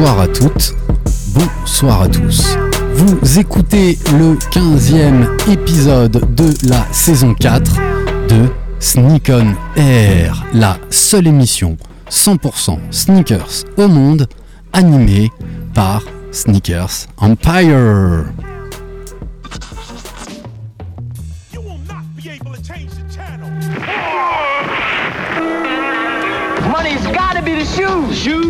Bonsoir à toutes, bonsoir à tous. Vous écoutez le 15e épisode de la saison 4 de Sneak on Air, la seule émission 100% sneakers au monde animée par Sneakers Empire. Money's gotta be the shoes. Shoes,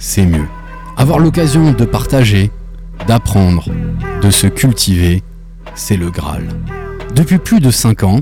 c'est mieux. Avoir l'occasion de partager, d'apprendre, de se cultiver, c'est le Graal. Depuis plus de 5 ans,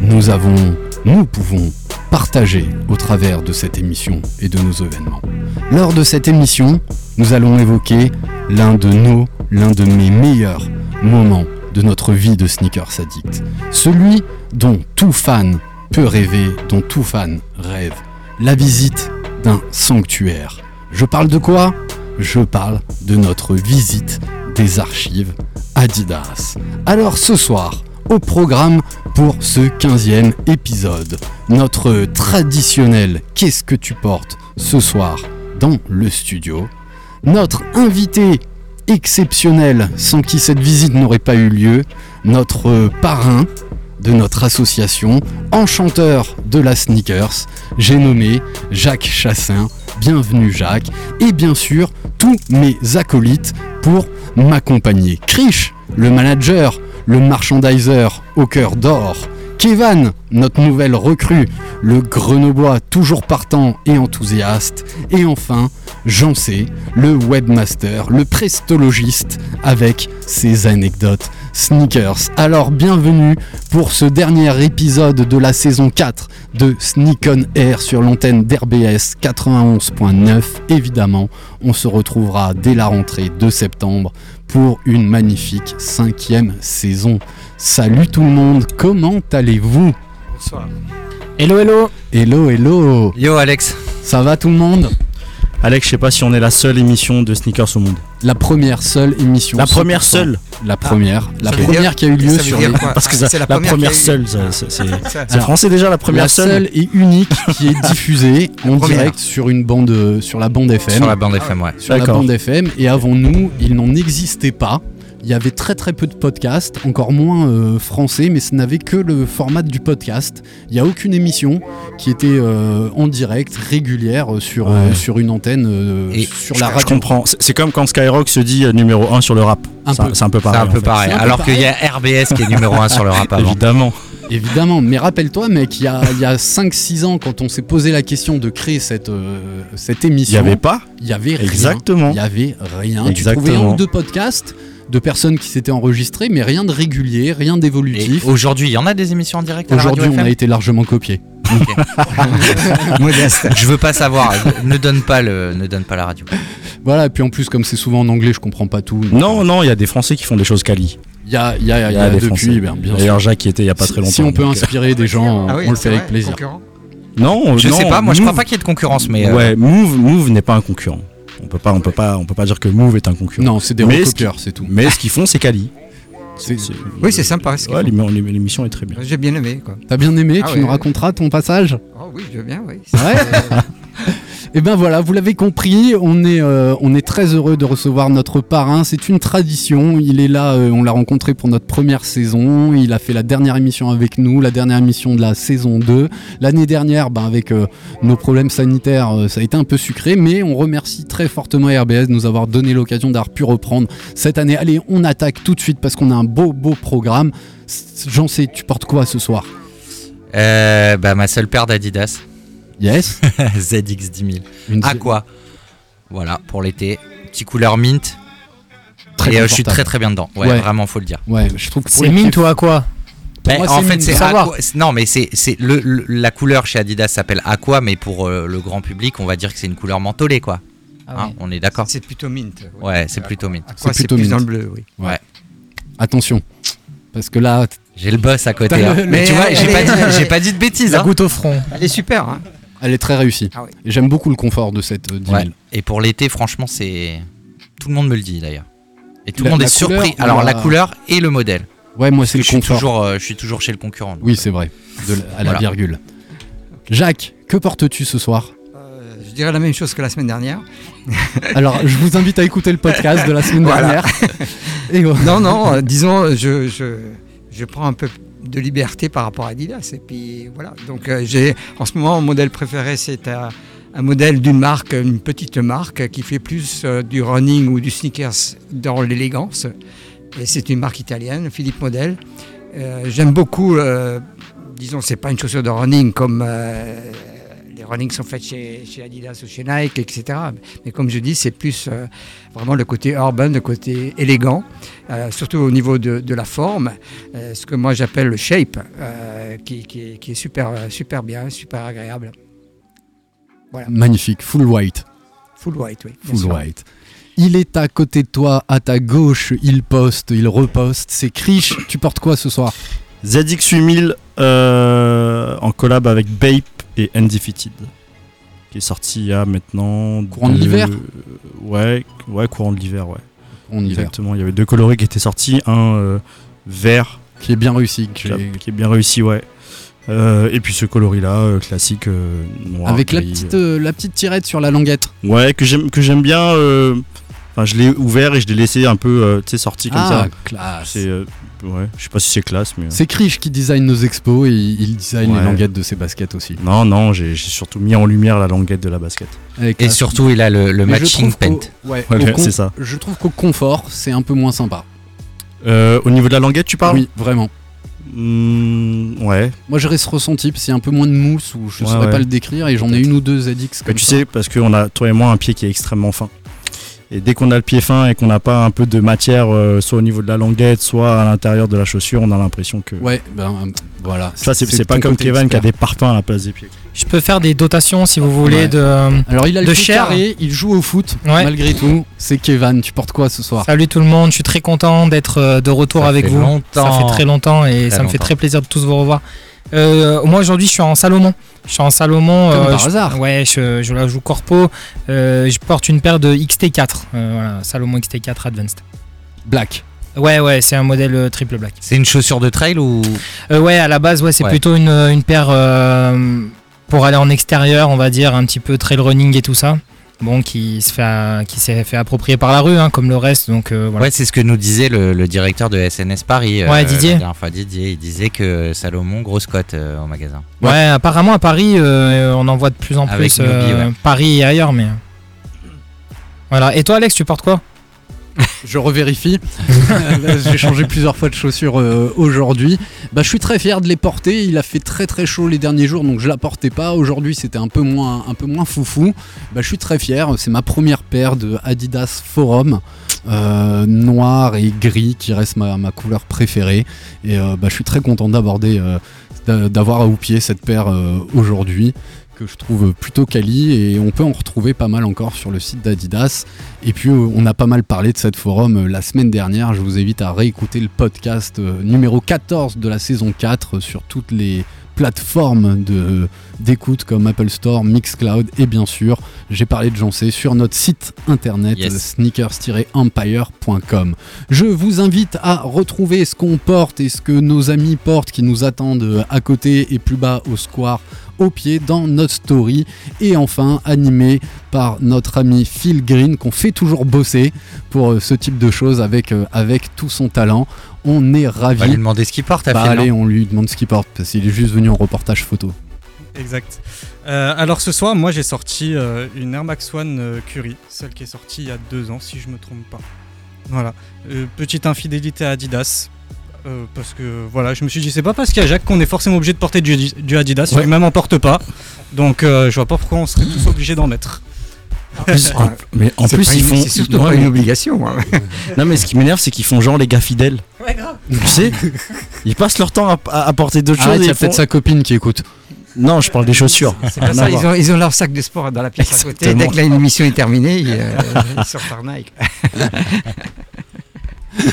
nous avons, nous pouvons partager au travers de cette émission et de nos événements. Lors de cette émission, nous allons évoquer l'un de nos, l'un de mes meilleurs moments de notre vie de sneakers addict. Celui dont tout fan peut rêver, dont tout fan rêve. La visite d'un sanctuaire. Je parle de quoi? Je parle de notre visite des archives Adidas. Alors ce soir, au programme pour ce 15e épisode, notre traditionnel Qu'est-ce que tu portes ce soir dans le studio, notre invité exceptionnel sans qui cette visite n'aurait pas eu lieu, notre parrain de notre association, enchanteur de la sneakers, j'ai nommé Jacques Chassin. Bienvenue Jacques. Et bien sûr, tous mes acolytes pour m'accompagner. Krish, le manager, le merchandiser au cœur d'or. Kevin, notre nouvelle recrue, le grenoblois toujours partant et enthousiaste. Et enfin, Jean C, le webmaster, le prestologiste avec ses anecdotes sneakers. Alors bienvenue pour ce dernier épisode de la saison 4 de Sneak on Air sur l'antenne d'RBS 91.9. Évidemment, on se retrouvera dès la rentrée de septembre pour une magnifique cinquième saison. Salut tout le monde, comment allez-vous? Bonsoir. Hello hello Hello, hello Yo Alex Ça va tout le monde? Alex, je sais pas si on est la seule émission de sneakers au monde. La première seule émission. La première 100%. seule La première. la première dire- qui a eu lieu sur les... Parce que C'est ça- la la, première eu- seule, ça- c'est c'est- c'est Alors, français déjà la première la seule. seule et unique qui est diffusée en direct sur une bande euh, sur la bande FM. Sur la bande FM, ouais. Sur la bande FM et avant nous, il n'en existait pas. Il y avait très très peu de podcasts, encore moins euh, français, mais ce n'avait que le format du podcast. Il n'y a aucune émission qui était euh, en direct, régulière, euh, sur, euh, sur une antenne, euh, Et sur Je, la je radio. comprends. C'est comme quand Skyrock se dit numéro 1 sur le rap. Un Ça- peu. C'est un peu C'est pareil. un peu pareil. Un peu Alors qu'il y a RBS qui est numéro 1 sur le rap avant. Évidemment. Évidemment, mais rappelle-toi, mec, il y a, il y a 5-6 ans, quand on s'est posé la question de créer cette, euh, cette Il émission, n'y avait pas il y avait rien. Exactement. Il y avait rien. Tu Exactement. trouvais un ou deux podcasts de personnes qui s'étaient enregistrées, mais rien de régulier, rien d'évolutif. aujourd'hui, il y en a des émissions en direct Aujourd'hui, on a été largement copié. Modeste. Je veux pas savoir. ne donne pas le, ne donne pas la radio. Voilà, et puis en plus, comme c'est souvent en anglais, je comprends pas tout. Non, non, il y a des Français qui font des choses quali. Il y a, il y a, il y Il a des depuis, Français. ben, bien sûr. D'ailleurs, Jacques y était il y a pas très Si- longtemps. Si on peut donc, euh, inspirer des gens, Ah oui, on le fait avec plaisir. concurrent. Non, Je non, sais pas. Moi, je crois Move- pas qu'il y ait de concurrence, mais. euh, Ouais, Move, Move n'est pas un concurrent. On peut pas, on peut pas, on peut pas dire que Move est un concurrent. Non, c'est des recopieurs, c'est tout. Mais ce qu'ils font, c'est quali. Oui, c'est sympa. ce Ouais, l'émission est très bien. J'ai bien aimé quoi. T'as bien aimé Ah Tu ouais, nous ouais. raconteras ton passage? Oh oui, je veux bien, oui. Ouais. Et ben voilà, vous l'avez compris, on est, euh, on est très heureux de recevoir notre parrain. C'est une tradition. Il est là, euh, on l'a rencontré pour notre première saison. Il a fait la dernière émission avec nous, la dernière émission de la saison 2. L'année dernière, ben, avec euh, nos problèmes sanitaires, ça a été un peu sucré, mais on remercie très fortement RBS de nous avoir donné l'occasion d'avoir pu reprendre cette année. Allez, on attaque tout de suite parce qu'on a un beau, beau programme. J'en sais, tu portes quoi ce soir? Bah, ma seule paire d'Adidas. Yes. ZX 10000. Une Aqua. Voilà, pour l'été. Petit couleur mint. Très et euh, je suis très très bien dedans. Ouais, Ouais. vraiment, faut le dire. Ouais, je trouve que C'est mint ou à quoi Ben, moi, en fait, c'est. Aqua- Non, mais c'est c'est le, le- la couleur chez Adidas s'appelle Aqua, mais pour euh, le grand public, on va dire que c'est une couleur mentholée, quoi. Ah Hein, oui. on est d'accord. C'est plutôt mint. oui. Ouais, c'est plutôt mint. C'est c'est plutôt plus mint. dans le bleu, oui. Attention. Parce que là, J'ai le boss à côté. Hein. le- Mais tu vois, j'ai pas, dit- j'ai pas dit de bêtises. La hein. goutte au front. Elle est super. Hein. Elle est très réussie. Ah oui. Et j'aime beaucoup le confort de cette euh, 10 000. Ouais. Et pour l'été, franchement, c'est. Tout le monde me le dit d'ailleurs. Et tout le monde est surpris. Alors, la- la couleur et le modèle. Ouais, moi c'est le suis confort. toujours, euh, je suis toujours chez le concurrent. Oui, c'est vrai. De la- à la Voilà. virgule. Jacques, que portes-tu ce soir? Euh, je dirais la même chose que la semaine dernière. Alors, je vous invite à écouter le podcast de la semaine Voilà. dernière. Et Non, non, euh, disons, je, je, je prends un peu de liberté par rapport à Adidas. Et puis voilà. Donc euh, j'ai en ce moment mon modèle préféré, c'est un, modèle d'une marque, une petite marque qui fait plus euh, du running ou du sneakers dans l'élégance. Et c'est une marque italienne, Philippe Model. Euh, J'aime beaucoup, euh, disons, c'est pas une chaussure de running comme running sont faits chez, chez Adidas ou chez Nike, etc. Mais comme je dis, c'est plus euh, vraiment le côté urban, le côté élégant. Euh, surtout au niveau de, de la forme, euh, ce que moi j'appelle le shape, euh, qui, qui est, qui est super, super bien, super agréable. magnifique, full white. Full white, oui. Full white. Il est à côté de toi, à ta gauche, il poste, il reposte. C'est Krish, tu portes quoi ce soir? ZX8000 euh, en collab avec Bape et Undefeated qui est sorti il y a maintenant Courant de l'hiver ouais ouais courant de l'hiver ouais va. exactement il y avait deux coloris qui étaient sortis un euh, vert Qui est bien réussi. qui, est bien réussi ouais Euh, et puis ce coloris là classique euh, noir Avec la petite, la petite tirette sur la languette. ouais que j'aime que j'aime bien enfin je l'ai ouvert et je l'ai laissé un peu tu sais sorti comme ah, ça classe. c'est ouais je sais pas si c'est classe mais euh, C'est Krish qui design nos expos et il design les languettes de ses baskets aussi. non non j'ai surtout mis en lumière la languette de la basket Et surtout, il a le, le Mais je matching paint. ouais, c'est ça. Je trouve qu'au confort, c'est un peu moins sympa. Euh, au niveau de la languette, tu parles? Oui, vraiment. Hmm, Ouais. Moi, j'aurais ce ressenti, parce qu'il y a un peu moins de mousse, ou je Ouais, saurais ouais. pas le décrire, et j'en ai une ou deux ZX Que comme tu ça. sais, parce qu'on a, toi et moi, un pied qui est extrêmement fin. Et dès qu'on a le pied fin et qu'on n'a pas un peu de matière, euh, soit au niveau de la languette, soit à l'intérieur de la chaussure, on a l'impression que. Ouais, ben euh, voilà. Ça, c'est pas comme Kevin qui a des parpaings à la place des pieds. Je peux faire des dotations si vous voulez Ouais. de. Alors, il a le de pied chair. carré, il joue au foot, Ouais. malgré tout. C'est Kevin, tu portes quoi ce soir? Salut tout le monde, je suis très content d'être euh, de retour Ça avec fait vous. longtemps. Ça fait très longtemps et Très ça me fait très plaisir de tous vous revoir. Euh, moi aujourd'hui je suis en Salomon. Je suis en Salomon. Comme par je- hasard. Ouais, je, je la joue corpo. Euh, je porte une paire de XT4. euh, voilà, Salomon XT4 Advanced. Black. Ouais, ouais, c'est un modèle euh, triple black. C'est une chaussure de trail ou? Euh, ouais, à la base, ouais, c'est Ouais. plutôt une, une paire euh, pour aller en extérieur, on va dire, un petit peu trail running et tout ça. Bon, qui se fait, qui s'est fait approprier par la rue, hein, comme le reste. Donc euh, voilà. Ouais, c'est ce que nous disait le, le directeur de SNS Paris. euh, Ouais, Didier. La dernière fois, Didier. Il disait que Salomon, grosse cote euh, au magasin. Ouais, apparemment à Paris, on en voit de plus en Avec plus ouais. Paris et ailleurs, mais. Voilà. Et toi, Alex, tu portes quoi? Je revérifie. J'ai changé plusieurs fois de chaussures euh, aujourd'hui. Bah, je suis très fier de les porter. Il a fait très très chaud les derniers jours, donc je la portais pas. Aujourd'hui, c'était un peu moins un peu moins foufou. Bah, je suis très fier. C'est ma première paire de Adidas Forum. euh, noir et gris qui reste ma, couleur préférée et euh, bah, je suis très content d'avoir à pied cette paire aujourd'hui que je trouve plutôt quali et on peut en retrouver pas mal encore sur le site d'Adidas et puis euh, on a pas mal parlé de cette forum euh, la semaine dernière. Je vous invite à réécouter le podcast euh, numéro 14 de la saison 4 euh, sur toutes les plateformes de d'écoute comme Apple Store, Mixcloud et bien sûr j'ai parlé de Jancé sur notre site internet Yes. sneakers-empire.com. Je vous invite à retrouver ce qu'on porte et ce que nos amis portent qui nous attendent à côté et plus bas au square au pied dans notre story et enfin animé par notre ami Phil Green qu'on fait toujours bosser pour euh, ce type de choses avec, euh, avec tout son talent. On est On va lui ravis. demander ce qu'il porte à Bah Phil, allez, on lui demande ce qu'il porte parce qu'il est juste venu en reportage photo. Exact. Euh, alors ce soir, moi j'ai sorti euh, une Air Max One euh, Curie, celle qui est sortie il y a deux ans si je me trompe pas. Voilà. Euh, petite infidélité à Adidas. Euh, parce que voilà, je me suis dit c'est pas parce qu'il y a Jacques qu'on est forcément obligé de porter du, du Adidas, Ouais. lui-même en porte pas. Donc euh, je vois pas pourquoi on serait tous obligés d'en mettre. En plus- en- mais en plus, ils font. c'est surtout Ouais, pas une obligation. hein. Non, mais ce qui m'énerve, c'est qu'ils font genre les gars fidèles. Ouais, grave. Tu sais Ils passent leur temps à, à apporter d'autres Arrête, choses. il y a font- peut-être sa copine qui écoute. Non, je parle des chaussures. C'est pas ça, ils ont, ils ont leur sac de sport dans la pièce à côté. Dès que l'émission est terminée, ils, euh, ils sortent leur Nike.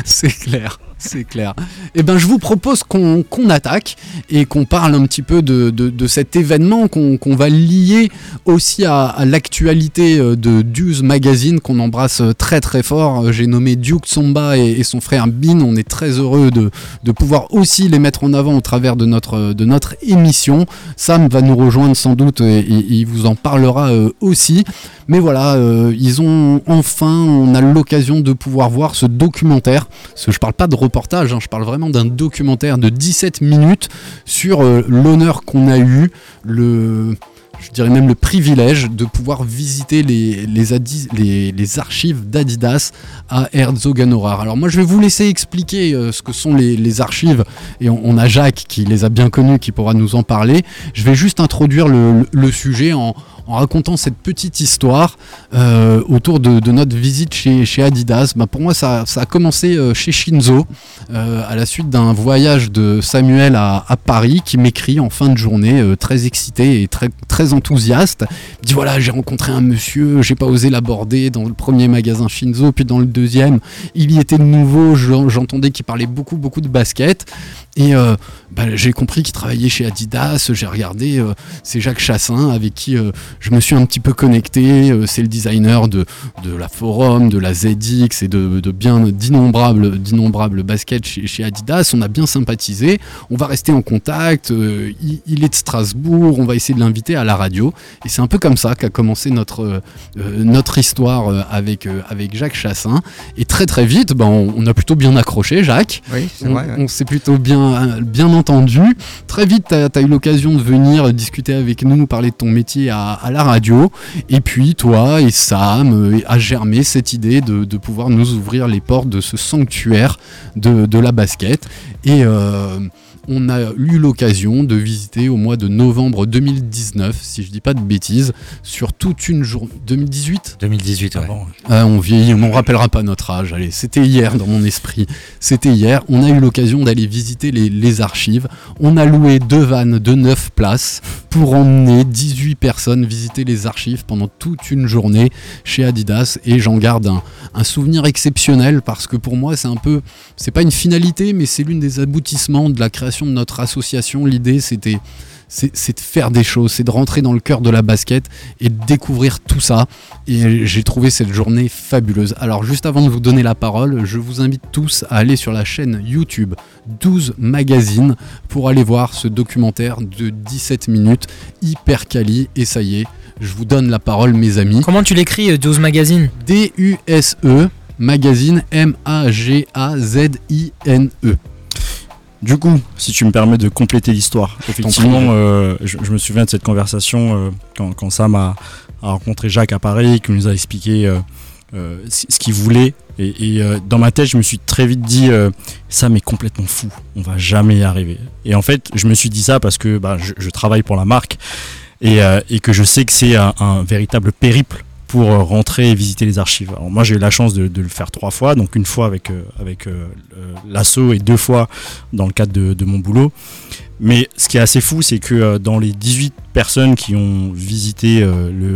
c'est clair, c'est clair. Eh ben, je vous propose qu'on attaque et qu'on parle un petit peu de, cet événement qu'on va lier aussi à, l'actualité euh, de Duse Magazine qu'on embrasse très très fort. Euh, J'ai nommé Duke Tsomba et, son frère Bin. On est très heureux de, pouvoir aussi les mettre en avant au travers de notre, de émission. Sam va nous rejoindre sans doute et, il vous en parlera euh, aussi. Mais voilà, ils ont enfin, on a l'occasion de pouvoir voir ce documentaire. Parce que parle pas de hein, je parle vraiment d'un documentaire de 17 minutes sur euh, l'honneur qu'on a eu, le, je dirais même le privilège de pouvoir visiter les, les, les, archives d'Adidas à Herzogenaurach. Alors moi je vais vous laisser expliquer euh, ce que sont les, archives et on, a Jacques qui les a bien connues qui pourra nous en parler. Je vais juste introduire le sujet en, en racontant cette petite histoire euh, autour de, notre visite chez, Adidas. Bah, pour moi ça, a commencé euh, chez Shinzo euh, à la suite d'un voyage de Samuel à, Paris qui m'écrit en fin de journée très excité et très, enthousiaste. Il dit voilà j'ai rencontré un monsieur, j'ai pas osé l'aborder dans le premier magasin Shinzo, puis dans le deuxième il y était de nouveau, j'en- j'entendais qu'il parlait beaucoup beaucoup de basket. Et euh, bah, j'ai compris qu'il travaillait chez Adidas, j'ai regardé, euh, c'est Jacques Chassin avec qui euh, je me suis un petit peu connecté, c'est le designer de, de la Forum, de la ZX et de, de bien d'innombrables d'innombrables baskets chez, chez Adidas, on a bien sympathisé, on va rester en contact, il, il est de Strasbourg, on va essayer de l'inviter à la radio, et c'est un peu comme ça qu'a commencé notre, notre histoire avec, avec Jacques Chassin, et très très vite, bah, on, on a plutôt bien accroché Jacques, Oui, c'est on, vrai. ouais. on s'est plutôt bien, bien entendu. Très vite, tu as, eu l'occasion de venir discuter avec nous, parler de ton métier à, la radio. Et puis, toi et Sam euh, a germé cette idée de, pouvoir nous ouvrir les portes de ce sanctuaire de, de la basket. Et euh, on a eu l'occasion de visiter au mois de novembre 2019, si je dis pas de bêtises, sur toute une journée. 2018 2018, ouais. ah, on vieillit, on ne rappellera pas notre âge. Allez, c'était hier dans mon esprit. C'était hier. On a eu l'occasion d'aller visiter les, les archives. On a loué deux vannes de 9 places pour emmener 18 personnes visiter les archives pendant toute une journée chez Adidas. Et j'en garde un, un souvenir exceptionnel parce que pour moi, c'est un peu, c'est pas une finalité, mais c'est l'une des aboutissements de la création de notre association. L'idée, c'était c'est de faire des choses, c'est de rentrer dans le cœur de la basket et de découvrir tout ça. Et j'ai trouvé cette journée fabuleuse. Alors juste avant de vous donner la parole, je vous invite tous à aller sur la chaîne YouTube 12 Magazine pour aller voir ce documentaire de 17 minutes hyper quali. Et ça y est, je vous donne la parole mes amis. Comment tu l'écris, euh, 12 Magazine D-U-S-E Magazine M-A-G-A-Z-I-N-E. Du coup, si tu me permets de compléter l'histoire, effectivement, euh, je, je me souviens de cette conversation euh, quand, quand Sam a, a rencontré Jacques à Paris, qui nous a expliqué euh, ce qu'il voulait. Et, et, dans ma tête, je me suis très vite dit, Sam est complètement fou, on va jamais y arriver. Et en fait, je me suis dit ça parce que bah, je, je travaille pour la marque et, et que je sais que c'est un, un véritable périple pour euh, rentrer et visiter les archives. Alors moi j'ai eu la chance de, de le faire trois fois, donc une fois avec, euh, avec euh, l'assaut et deux fois dans le cadre de, de mon boulot. Mais ce qui est assez fou, c'est que euh, dans les 18 personnes qui ont visité euh, le,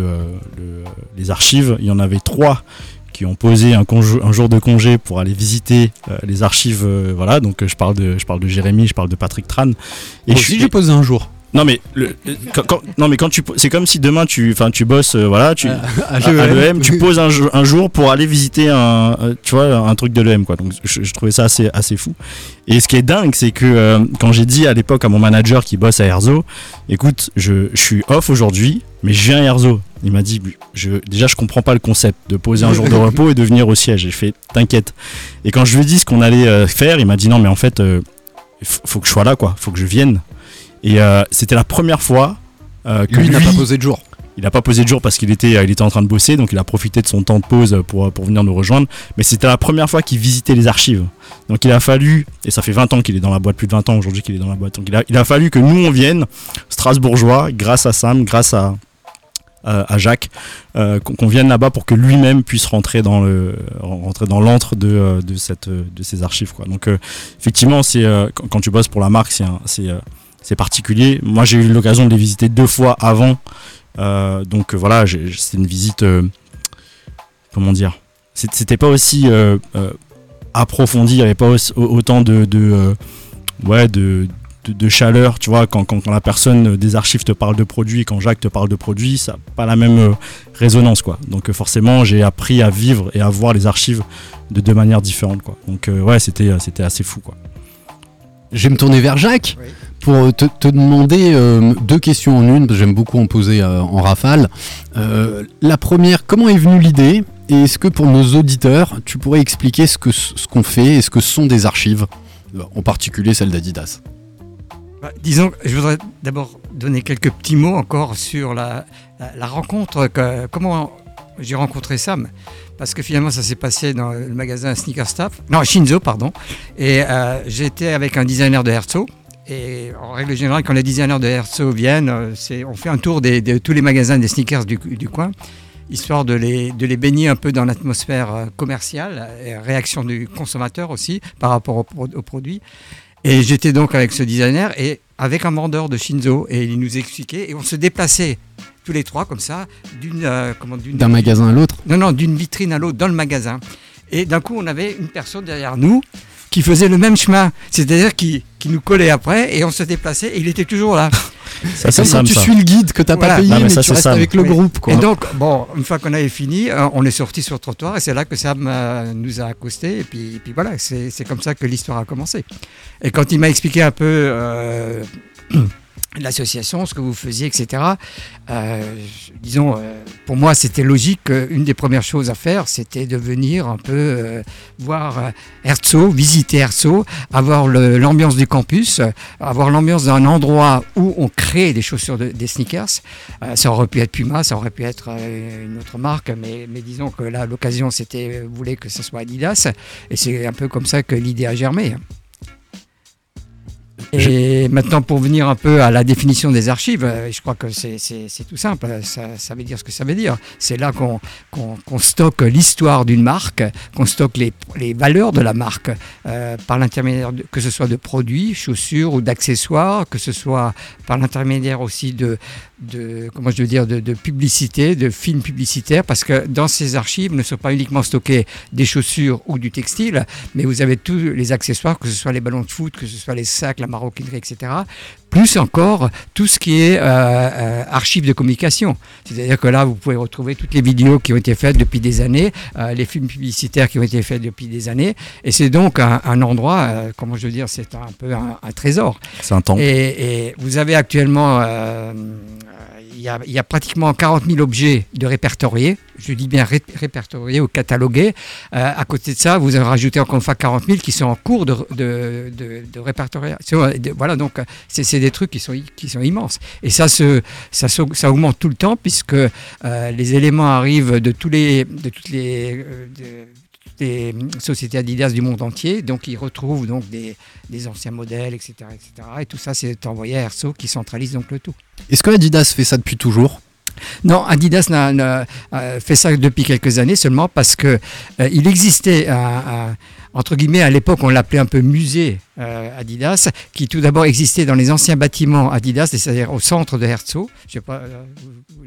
le- les archives, il y en avait trois qui ont posé un, jour de congé pour aller visiter les archives. voilà, donc je parle de, je parle de Jérémy, je parle de Patrick Tran. Moi je aussi j'ai posé un jour. Non mais le, le- quand, quand- non mais quand tu c'est comme si demain tu enfin tu bosses euh, voilà tu à à, l'EM. à l'EM tu poses un, jour- un jour pour aller visiter un euh, tu vois un truc de l'EM quoi. Donc je, je trouvais ça assez assez fou. Et ce qui est dingue c'est que euh, quand j'ai dit à l'époque à mon manager qui bosse à Erzo écoute je, je suis off aujourd'hui mais je viens à Erzo. Il m'a dit je, déjà je comprends pas le concept de poser un jour de repos et de venir au siège. J'ai fait t'inquiète. Et quand je lui ai dit ce qu'on allait euh, faire il m'a dit non mais en fait faut, faut que je sois là quoi. Faut que je vienne et euh, c'était la première fois euh, que Lui, n'a pas posé de jour. il a pas posé de jour parce qu'il était, il était en train de bosser, donc il a profité de son temps de pause pour, pour venir nous rejoindre. Mais c'était la première fois qu'il visitait les archives. Donc il a fallu, et ça fait 20 ans qu'il est dans la boîte, plus de 20 ans aujourd'hui qu'il est dans la boîte. Donc il a, il a fallu que nous on vienne, Strasbourgeois, grâce à Sam, grâce à, à, à Jacques, euh, qu'on vienne là-bas pour que lui-même puisse rentrer dans le rentrer dans l'antre de, euh, de cette de ces archives quoi. Donc euh, effectivement c'est euh, quand, quand tu bosses pour la marque c'est euh, c'est particulier. Moi j'ai eu l'occasion de les visiter deux fois avant, Euh, donc euh, voilà c'est une visite euh, comment dire c'était pas aussi euh, euh, approfondi, il n'y avait pas aussi- autant de, de euh, ouais de, de, de chaleur, tu vois, quand, quand, quand la personne des archives te parle de produits, quand Jacques te parle de produits, ça n'a pas la même euh, résonance, quoi. Donc euh, forcément, j'ai appris à vivre et à voir les archives de deux manières différentes, quoi. Donc euh, ouais, c'était c'était assez fou, quoi. Je vais me tourner vers Jacques pour te, demander euh, deux questions en une, j'aime beaucoup en poser euh, en rafale. Euh, la première, comment est venue l'idée? Et est-ce que pour nos auditeurs, tu pourrais expliquer ce que ce qu'on fait et ce que sont des archives? En particulier celles d'Adidas. Bah, disons, je voudrais d'abord donner quelques petits mots encore sur la, la, rencontre, comment j'ai rencontré Sam. Parce que finalement, ça s'est passé dans le magasin Sneaker Staff, non, Shinzo, pardon. Et j'étais avec un designer de Herzo. Et en règle générale, quand les designers de Herzo viennent, euh, on fait un tour des- de tous les magasins des sneakers du, du coin, histoire de les, de les baigner un peu dans l'atmosphère euh, commerciale et réaction du consommateur aussi par rapport au, pro- au produit. Et j'étais donc avec ce designer et avec un vendeur de Shinzo et il nous expliquait et on se déplaçait tous les trois comme ça d'une euh, D'un magasin à l'autre. Non non d'une vitrine à l'autre dans le magasin. Et d'un coup on avait une personne derrière nous qui faisait le même chemin. C'est-à-dire qui, qui nous collait après et on se déplaçait et il était toujours là Ça, C'est quand tu suis le guide que t'as pas payé, Non, mais mais, ça, tu restes Sam. avec le Oui. groupe. Quoi. Et donc, bon, une fois qu'on avait fini, euh, on est sorti sur le trottoir et c'est là que Sam euh, nous a accosté. Et puis, et puis voilà, c'est c'est comme ça que l'histoire a commencé. Et quand il m'a expliqué un peu euh, l'association, ce que vous faisiez, etc., euh, disons, euh, pour moi, c'était logique. Une des premières choses à faire, c'était de venir un peu euh, voir euh, Herzog, visiter Herzog, avoir l'ambiance du campus, euh, avoir l'ambiance d'un endroit où on crée des chaussures, de- des sneakers. Ça aurait pu être Puma, ça aurait pu être une autre marque, mais, mais disons que là, l'occasion, c'était, voulait que ce soit Adidas, et c'est un peu comme ça que l'idée a germé. Et maintenant, pour venir un peu à la définition des archives, euh, je crois que c'est tout simple. Ça, ça veut dire ce que ça veut dire. C'est là qu'on stocke l'histoire d'une marque, qu'on stocke les, les valeurs de la marque euh, par l'intermédiaire, que ce soit de produits, chaussures ou d'accessoires, que ce soit par l'intermédiaire aussi de, de comment je veux dire, de, de publicité, de films publicitaires, parce que dans ces archives ne sont pas uniquement stockés des chaussures ou du textile, mais vous avez tous les accessoires, que ce soit les ballons de foot, que ce soit les sacs, la maroquinerie, etc. Plus encore tout ce qui est euh, euh, archives de communication. C'est-à-dire que là, vous pouvez retrouver toutes les vidéos qui ont été faites depuis des années, euh, les films publicitaires qui ont été faits depuis des années. Et c'est donc un, un endroit, euh, comment je veux dire, c'est un peu un, un trésor. C'est un temple. Et, et vous avez actuellement, il y a pratiquement 40 000 objets de répertoriés, je dis bien ré- répertoriés ou catalogués. Euh, à côté de ça, vous avez rajouté encore une fois 40 000 qui sont en cours de, de, répertoriation. Voilà, donc euh, c'est des trucs qui sont, immenses. Et ça, augmente tout le temps puisque euh, les éléments arrivent de, tous de toutes les... euh, de- toutes les sociétés Adidas du monde entier, donc ils retrouvent donc des, des anciens modèles, etc., etc. Et tout ça, c'est envoyé à Erso qui centralise donc le tout. Est-ce que Adidas fait ça depuis toujours? Non, Adidas n'a, euh, fait ça depuis quelques années seulement parce que euh, il existait un, un- entre guillemets à l'époque on l'appelait un peu musée euh, Adidas, qui tout d'abord existait dans les anciens bâtiments Adidas, c'est-à-dire au centre de Herzog. Je sais pas, euh,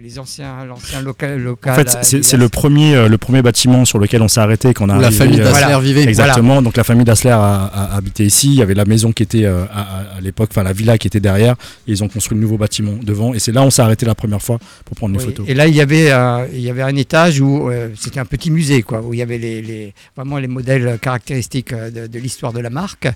les anciens, l'ancien local, local. En fait, c'est- le premier, euh, le premier bâtiment sur lequel on s'est arrêté quand on a Où la arrivé, famille Dassler voilà. vivait. Exactement. Donc la famille Dassler a, a habité ici. Il y avait la maison qui était euh, à, à- à l'époque, enfin la villa qui était derrière. Et ils ont construit le nouveau bâtiment devant. Et c'est là où on s'est arrêté la première fois pour prendre les Oui, photos. Et là, il y avait, euh, il y avait un étage où euh, c'était un petit musée, quoi, où il y avait les, les- vraiment les modèles caractéristiques euh, de, l'histoire de la marque.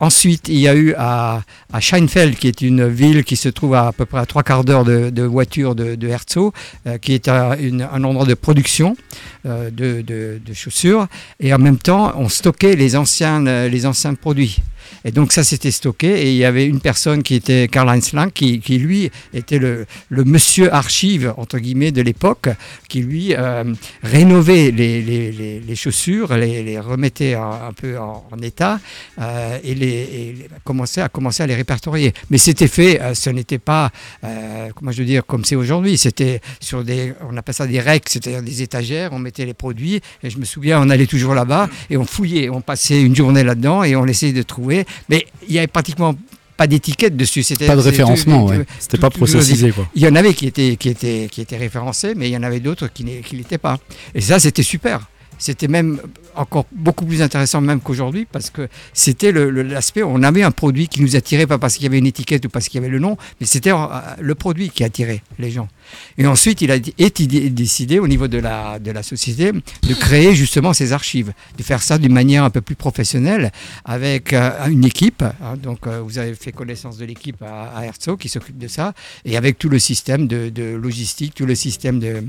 Ensuite, il y a eu à, à Scheinfeld, qui est une ville qui se trouve à, à peu près à trois quarts d'heure de, de voiture de, de Herzog, euh, qui est un, endroit de production de, de- de chaussures. Et en même temps, on stockait les anciens, euh, les anciens produits. Et donc ça c'était stocké et il y avait une personne qui était Karl-Heinz Lang qui, qui, lui était le, le monsieur archive entre guillemets de l'époque qui lui euh, rénovait les, les, les, les chaussures, les, remettait un, peu en, état euh, et, les, commençait à commencer à les répertorier. Mais c'était fait, euh, ce n'était pas euh, comment je veux dire comme c'est aujourd'hui. C'était sur des, on appelle ça des recs, c'est-à-dire des étagères. On mettait les produits et je me souviens, on allait toujours là-bas et on fouillait, on passait une journée là-dedans et on essayait de trouver. Mais il y avait pratiquement pas d'étiquette dessus. C'était Pas de référencement, ouais. C'était pas processisé, quoi. Il y en avait qui étaient, qui étaient, qui étaient référencés, mais il y en avait d'autres qui l'étaient pas. Et ça, c'était super. C'était même encore beaucoup plus intéressant même qu'aujourd'hui parce que c'était l'aspect, on avait un produit qui nous attirait, pas parce qu'il y avait une étiquette ou parce qu'il y avait le nom, mais c'était euh, le produit qui attirait les gens. Et ensuite, il a été dé- décidé au niveau de la, de la société de créer justement ces archives, de faire ça d'une manière un peu plus professionnelle avec euh, une équipe. hein. donc, euh, vous avez fait connaissance de l'équipe à, Herzog qui s'occupe de ça et avec tout le système de logistique, tout le système de,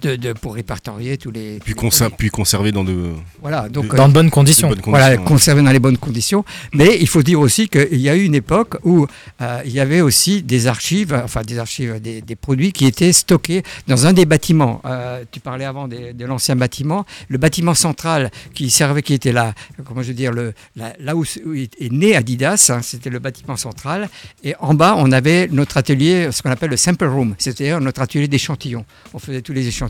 de, de- pour répertorier tous les. Puis, tous les conser- puis conserver dans de. voilà, donc de- Dans de bonnes conditions. voilà, ouais. conservé dans les bonnes conditions. Mais il faut dire aussi qu'il y a eu une époque où euh, il y avait aussi des archives, enfin des archives, des, des produits qui étaient stockés dans un des bâtiments. Euh, tu parlais avant des- de l'ancien bâtiment. Le bâtiment central qui servait, qui était là, comment je veux dire, le, la- là où, est né Adidas, hein, c'était le bâtiment central. Et en bas, on avait notre atelier, ce qu'on appelle le sample room, c'est-à-dire notre atelier d'échantillons. On faisait tous les échantillons.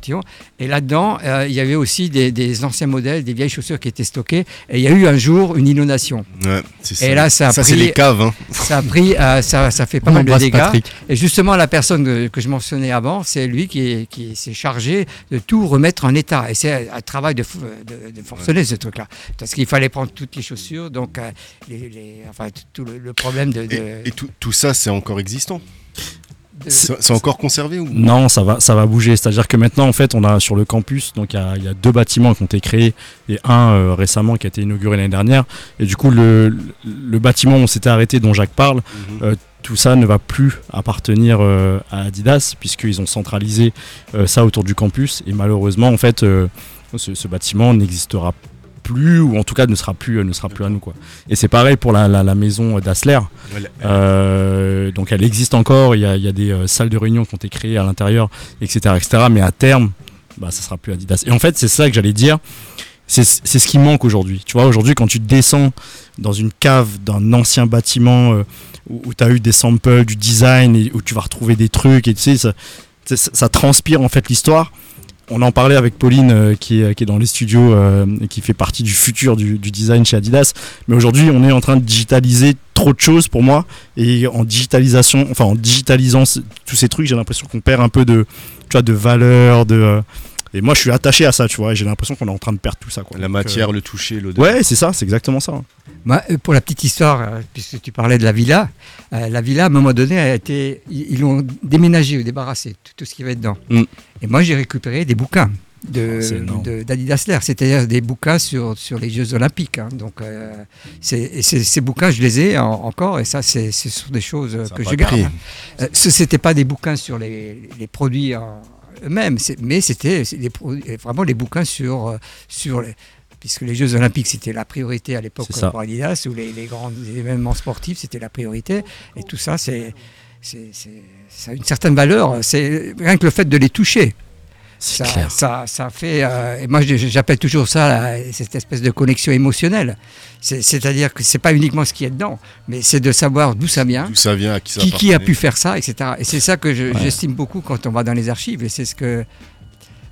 Et là-dedans, euh, il y avait aussi des, des anciens modèles, des vieilles chaussures qui étaient stockées. Et il y a eu un jour une inondation. Ouais, c'est ça. Et là, ça a ça pris, c'est les caves. Hein. ça a pris, euh, ça, ça fait pas On mal de dégâts. Patrick. Et justement, la personne que, que je mentionnais avant, c'est lui qui, qui s'est chargé de tout remettre en état. Et c'est un travail de, de, de forcené, ce truc-là. Parce qu'il fallait prendre toutes les chaussures, donc euh, les, les- enfin, tout- tout le, le problème de. de- Et, et tout, tout ça, c'est encore existant de- C'est encore conservé ou? Non, ça va, ça va bouger. C'est-à-dire que maintenant, en fait, on a sur le campus, donc il y a, il y a deux bâtiments qui ont été créés et un euh, récemment qui a été inauguré l'année dernière. Et du coup, le, le bâtiment où on s'était arrêté, dont Jacques parle, Mhm. euh, tout ça ne va plus appartenir euh, à Adidas puisqu'ils ont centralisé ça autour du campus. Et malheureusement, en fait, ce, ce bâtiment n'existera plus ou en tout cas ne sera plus, ne sera plus à nous quoi. Et c'est pareil pour la, la- la maison d'Asler. Euh, donc elle existe encore, il y a, il y a des euh, salles de réunion qui ont été créées à l'intérieur, etc., etc. Mais à terme, bah, ça sera plus Adidas. Et en fait, c'est ça que j'allais dire. C'est ce qui manque aujourd'hui. Tu vois, aujourd'hui, quand tu descends dans une cave d'un ancien bâtiment euh, où, tu as eu des samples, du design, et où tu vas retrouver des trucs, et tu sais, ça, ça, ça transpire en fait l'histoire. On en parlait avec Pauline euh, qui, est, dans les studios euh, et qui fait partie du futur du, du design chez Adidas. Mais aujourd'hui, on est en train de digitaliser trop de choses pour moi. Et en digitalisation, enfin en digitalisant tous ces trucs, j'ai l'impression qu'on perd un peu de, tu vois, de valeur, de. Et moi, je suis attaché à ça, tu vois. et J'ai l'impression qu'on est en train de perdre tout ça, quoi. La Donc, matière, euh, le toucher, l'odeur. Ouais, c'est ça, c'est exactement ça. Moi, euh, pour la petite histoire, euh, puisque tu parlais de la villa, euh, la villa, à un moment donné, a été, ils l'ont déménagé ou débarrassé, tout, tout ce qui va dedans. Mm. Et moi, j'ai récupéré des bouquins de- Ah, d'Adidas Lair, c'est-à-dire des bouquins sur, sur les Jeux Olympiques. hein. Donc, euh, ces, ces bouquins, je les ai en- encore, et ça, c'est ce sont des choses que je de garde. Euh, ce n'était pas des bouquins sur les, les produits en eux-mêmes, mais c'était produits- vraiment les bouquins sur, euh, sur les, puisque les Jeux Olympiques c'était la priorité à l'époque pour Adidas, ou les, les grands événements sportifs c'était la priorité, et tout ça c'est c'est- c'est- ça a une certaine valeur, c'est rien que le fait de les toucher. C'est Ça, clair. ça, ça fait, euh, et moi j'appelle toujours ça cette espèce de connexion émotionnelle. C'est- C'est-à-dire que c'est pas uniquement ce qu'il y a dedans, mais c'est de savoir d'où ça vient, D'où ça vient, à qui ça qui, qui a pu faire ça, etc. Et c'est ça que je- Ouais. j'estime beaucoup quand on va dans les archives. Et c'est ce que.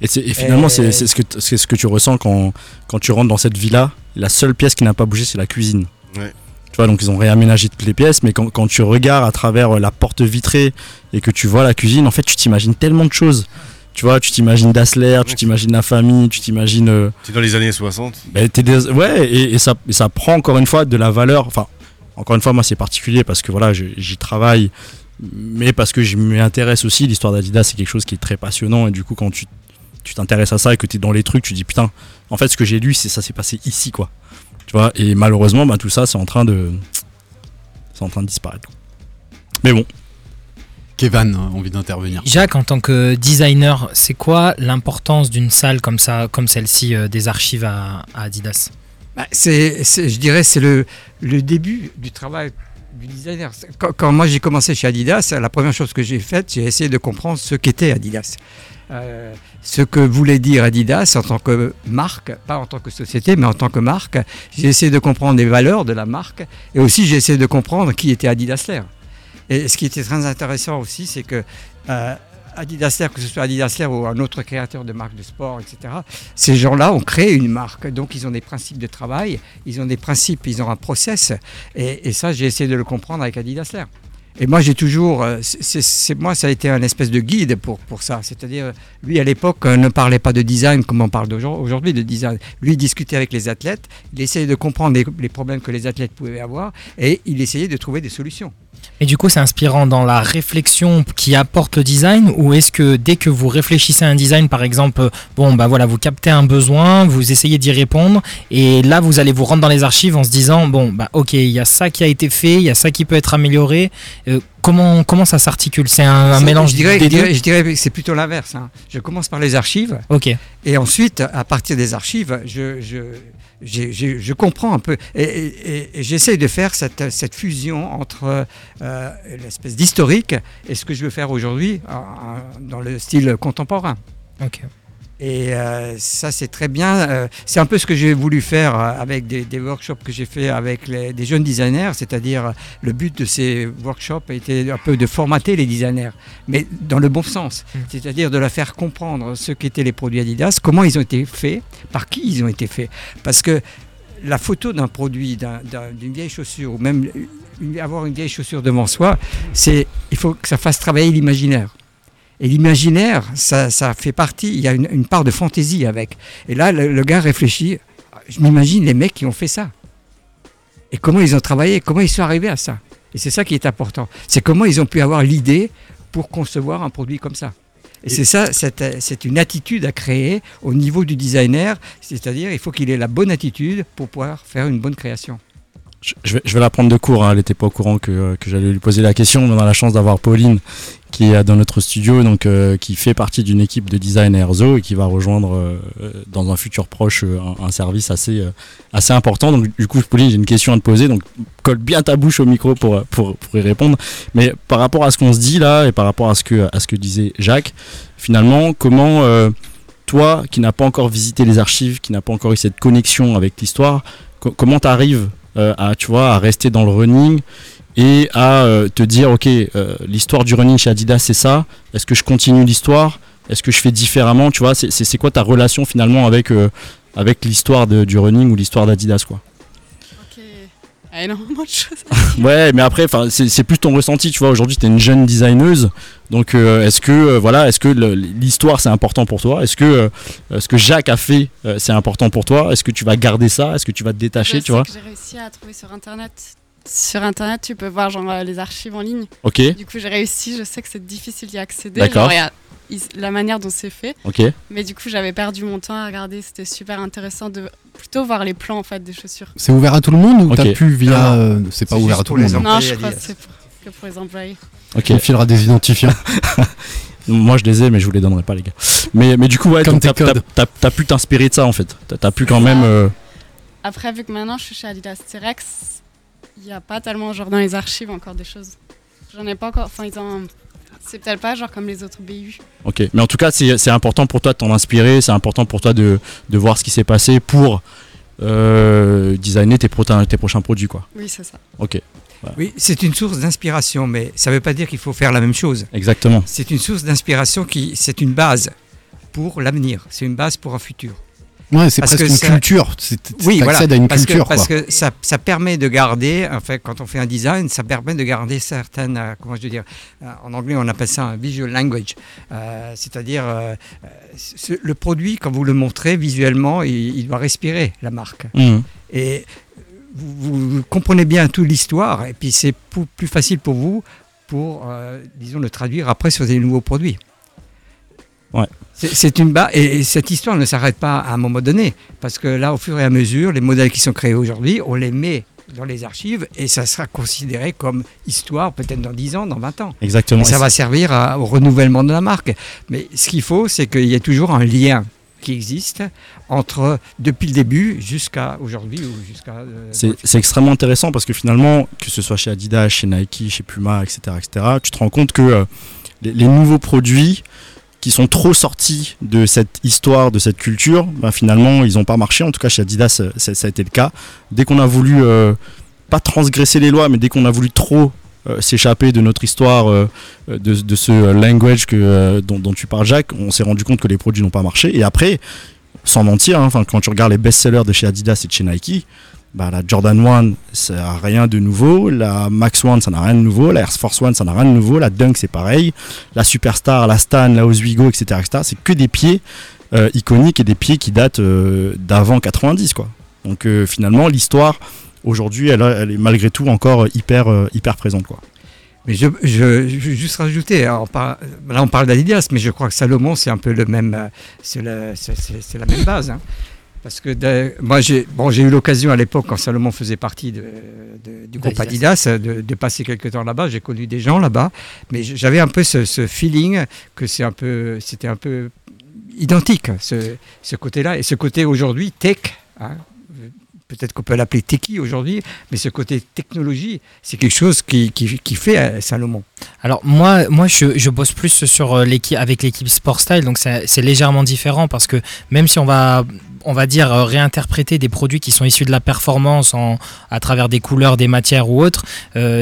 Et, finalement, Et- c'est ce, que t- c'est ce que tu ressens quand, quand tu rentres dans cette villa. La seule pièce qui n'a pas bougé, c'est la cuisine. Ouais. Tu vois, donc ils ont réaménagé toutes les pièces, mais quand, quand tu regardes à travers euh, la porte vitrée et que tu vois la cuisine, en fait, tu t'imagines tellement de choses. Tu vois, tu t'imagines Dassler, tu t'imagines la famille, tu t'imagines. euh, C'est dans les années 60. bah, t'es des- Ouais, et, et ça, et ça prend encore une fois de la valeur. Enfin, encore une fois, moi, c'est particulier parce que voilà, j'y travaille, mais parce que je m'y intéresse aussi. L'histoire d'Adidas, c'est quelque chose qui est très passionnant, et du coup, quand tu tu t'intéresses à ça et que tu es dans les trucs, tu dis putain, en fait, ce que j'ai lu, c'est ça s'est passé ici, quoi. Tu vois, et malheureusement, bah, tout ça, c'est en train de. C'est en train de disparaître. Mais bon, Kevin a envie d'intervenir. Jacques, en tant que designer, c'est quoi l'importance d'une salle comme ça, comme celle-ci, euh, des archives à, à Adidas? Bah, c'est, je dirais, c'est le, le début du travail du designer. Quand moi j'ai commencé chez Adidas, la première chose que j'ai faite, j'ai essayé de comprendre ce qu'était Adidas. Euh, ce que voulait dire Adidas en tant que marque, pas en tant que société, mais en tant que marque. J'ai essayé de comprendre les valeurs de la marque et aussi j'ai essayé de comprendre qui était Adidas Lair. Et ce qui était très intéressant aussi, c'est que euh, Adidas Lair, que ce soit Adidas Lair ou un autre créateur de marques de sport, etc., ces gens-là ont créé une marque. Donc, ils ont des principes de travail, ils ont des principes, ils ont un process. Et, ça, j'ai essayé de le comprendre avec Adidas Lair. Et moi, j'ai toujours. euh, c'est- moi, ça a été un espèce de guide pour, pour ça. C'est-à-dire, lui, à l'époque, euh, ne parlait pas de design comme on parle aujourd'hui de design. Lui, il discutait avec les athlètes, il essayait de comprendre les problèmes que les athlètes pouvaient avoir et il essayait de trouver des solutions. Et du coup, c'est inspirant dans la réflexion qui apporte le design ou est-ce que dès que vous réfléchissez à un design, par exemple, bon, bah voilà, vous captez un besoin, vous essayez d'y répondre et là, vous allez vous rendre dans les archives en se disant, bon, bah ok, il y a ça qui a été fait, il y a ça qui peut être amélioré. Euh, comment, comment ça s'articule? C'est un, mélange je dirais, des je dirais, deux je dirais que c'est plutôt l'inverse. hein. Je commence par les archives. Ok. Et ensuite, à partir des archives, je, je, je comprends un peu. Et, et- j'essaie de faire cette, fusion entre euh, l'espèce d'historique et ce que je veux faire aujourd'hui dans le style contemporain. Ok. Et euh, ça, c'est très bien. Euh, c'est un peu ce que j'ai voulu faire euh, avec des, des workshops que j'ai fait avec les- des jeunes designers. C'est-à-dire, euh, le but de ces workshops a été un peu de formater les designers, mais dans le bon sens. C'est-à-dire de leur faire comprendre ce qu'étaient les produits Adidas, comment ils ont été faits, par qui ils ont été faits. Parce que la photo d'un produit, d'un- d'un- d'une vieille chaussure, ou même avoir une vieille chaussure devant soi, c'est il faut que ça fasse travailler l'imaginaire. Et l'imaginaire, ça, ça fait partie, il y a une, une part de fantaisie avec. Et là, le, le gars réfléchit, je m'imagine les mecs qui ont fait ça. Et comment ils ont travaillé, comment ils sont arrivés à ça. Et c'est ça qui est important. C'est comment ils ont pu avoir l'idée pour concevoir un produit comme ça. Et c'est ça, c'est c'est une attitude à créer au niveau du designer, c'est-à-dire il faut qu'il ait la bonne attitude pour pouvoir faire une bonne création. Je, vais, la prendre de court, hein. elle n'était pas au courant que, euh, que j'allais lui poser la question, on a la chance d'avoir Pauline qui est dans notre studio, donc euh, qui fait partie d'une équipe de design à Erzo et qui va rejoindre euh, dans un futur proche un, service assez, assez important. Donc du coup, Pauline, j'ai une question à te poser, donc colle bien ta bouche au micro pour, pour, pour y répondre. Mais par rapport à ce qu'on se dit là et par rapport à ce que, à ce que disait Jacques, finalement, comment toi, qui n'as pas encore visité les archives, qui n'as pas encore eu cette connexion avec l'histoire, co- comment tu arrives à, tu à rester dans le running et à euh, te dire, ok, euh, l'histoire du running chez Adidas, c'est ça. Est-ce que je continue l'histoire? Est-ce que je fais différemment? Tu vois, c'est- quoi ta relation finalement avec, euh, avec l'histoire du running ou l'histoire d'Adidas, quoi? Ah, énormément de choses. Ouais, mais après, c'est plus ton ressenti, tu vois. Aujourd'hui, tu es une jeune designeuse, donc euh, est-ce que euh, voilà, est-ce que l'histoire c'est important pour toi? Est-ce que euh, ce que Jacques a fait c'est important pour toi? Est-ce que tu vas garder ça? Est-ce que tu vas te détacher, tu vois? J'ai réussi à trouver sur internet. Sur internet, tu peux voir genre les archives en ligne. Ok. Du coup, j'ai réussi. Je sais que c'est difficile d'y accéder. D'accord. Genre, il y a- il- la manière dont c'est fait. Ok. Mais du coup, j'avais perdu mon temps à regarder. C'était super intéressant de plutôt voir les plans en fait des chaussures. C'est ouvert à tout le monde ou t'as pu via. Euh, c'est pas ouvert à tout le les monde. Non, employés je crois que Adidas. c'est pour- que pour les employés. Ok. On filera des identifiants. Moi je les ai mais je vous les donnerai pas les gars. Mais, mais du coup ouais, t'as, tes codes. t'as- t'as- t'as pu t'inspirer de ça en fait. T'as, t'as pu quand même... euh, Après, vu que maintenant je suis chez Adidas T-Rex, il n'y a pas tellement genre dans les archives encore des choses. J'en ai pas encore. Enfin, ils ont. C'est peut-être pas genre comme les autres BU. Ok, mais en tout cas, c'est important pour toi de t'en inspirer, c'est important pour toi de, de voir ce qui s'est passé pour euh, designer tes, tes prochains produits, quoi. Oui, c'est ça. Ok, Oui, c'est une source d'inspiration, mais ça ne veut pas dire qu'il faut faire la même chose. exactement. C'est une source d'inspiration qui, c'est une base pour l'avenir. C'est une base pour un futur. Ouais, c'est presque que une ça- culture. C'est- Oui, voilà. à une parce culture, que, parce quoi. que ça, ça permet de garder, en fait, quand on fait un design, ça permet de garder certaines, euh, comment je veux dire, euh, en anglais on appelle ça un visual language, Euh, c'est-à-dire euh, ce- le produit quand vous le montrez visuellement, il, il doit respirer la marque. Mhm. Et vous, comprenez bien toute l'histoire, et puis c'est plus facile pour vous pour, euh, disons, le traduire après sur des nouveaux produits. Ouais. C'est- une base, et et cette histoire ne s'arrête pas à un moment donné, parce que là, au fur et à mesure, les modèles qui sont créés aujourd'hui, on les met dans les archives, et ça sera considéré comme histoire peut-être dans 10 ans, dans 20 ans. Exactement. Et ça va servir à- au renouvellement de la marque. Mais ce qu'il faut, c'est qu'il y ait toujours un lien qui existe entre depuis le début jusqu'à aujourd'hui ou jusqu'à. euh, C'est c'est extrêmement intéressant parce que finalement, que ce soit chez Adidas, chez Nike, chez Puma, etc., etc., tu te rends compte que euh, les, les nouveaux produits sont trop sortis de cette histoire, de cette culture, bah, finalement, ils n'ont pas marché. En tout cas, chez Adidas, euh, ça, a été le cas. Dès qu'on a voulu, euh, pas transgresser les lois, mais dès qu'on a voulu trop euh, s'échapper de notre histoire, de, ce language que, dont, tu parles, Jacques, on s'est rendu compte que les produits n'ont pas marché. Et après, sans mentir, hein, quand tu regardes les best-sellers de chez Adidas et de chez Nike, bah, la Jordan 1, ça n'a rien de nouveau. La Max 1, ça n'a rien de nouveau. La Air Force 1, ça n'a rien de nouveau. La Dunk, c'est pareil. La Superstar, la Stan, la Oswego, etc. c'est que des pieds euh, iconiques et des pieds qui datent euh, d'avant 90. Quoi. Donc euh, finalement, l'histoire, aujourd'hui, elle, est malgré tout encore hyper, hyper présente. Quoi. Mais je, je, juste rajouter, par- là on parle d'Adidas, mais je crois que Salomon c'est un peu le même, c'est la, la même base. hein. Parce que de- moi j'ai bon, eu l'occasion à l'époque quand Salomon faisait partie de, de- du groupe. Adidas de, passer quelques temps là-bas. J'ai connu des gens là-bas, mais j'avais un peu ce, ce feeling que c'est un peu, c'était un peu identique ce, ce côté-là et ce côté aujourd'hui tech. hein, Peut-être qu'on peut l'appeler techie aujourd'hui, mais ce côté technologie, c'est quelque chose qui, qui, qui fait euh, Salomon. Alors moi, moi je, bosse plus sur euh, l'équipe avec l'équipe Sport Style, donc c'est légèrement différent parce que même si on va on va dire euh, réinterpréter des produits qui sont issus de la performance en, à travers des couleurs, des matières ou autres,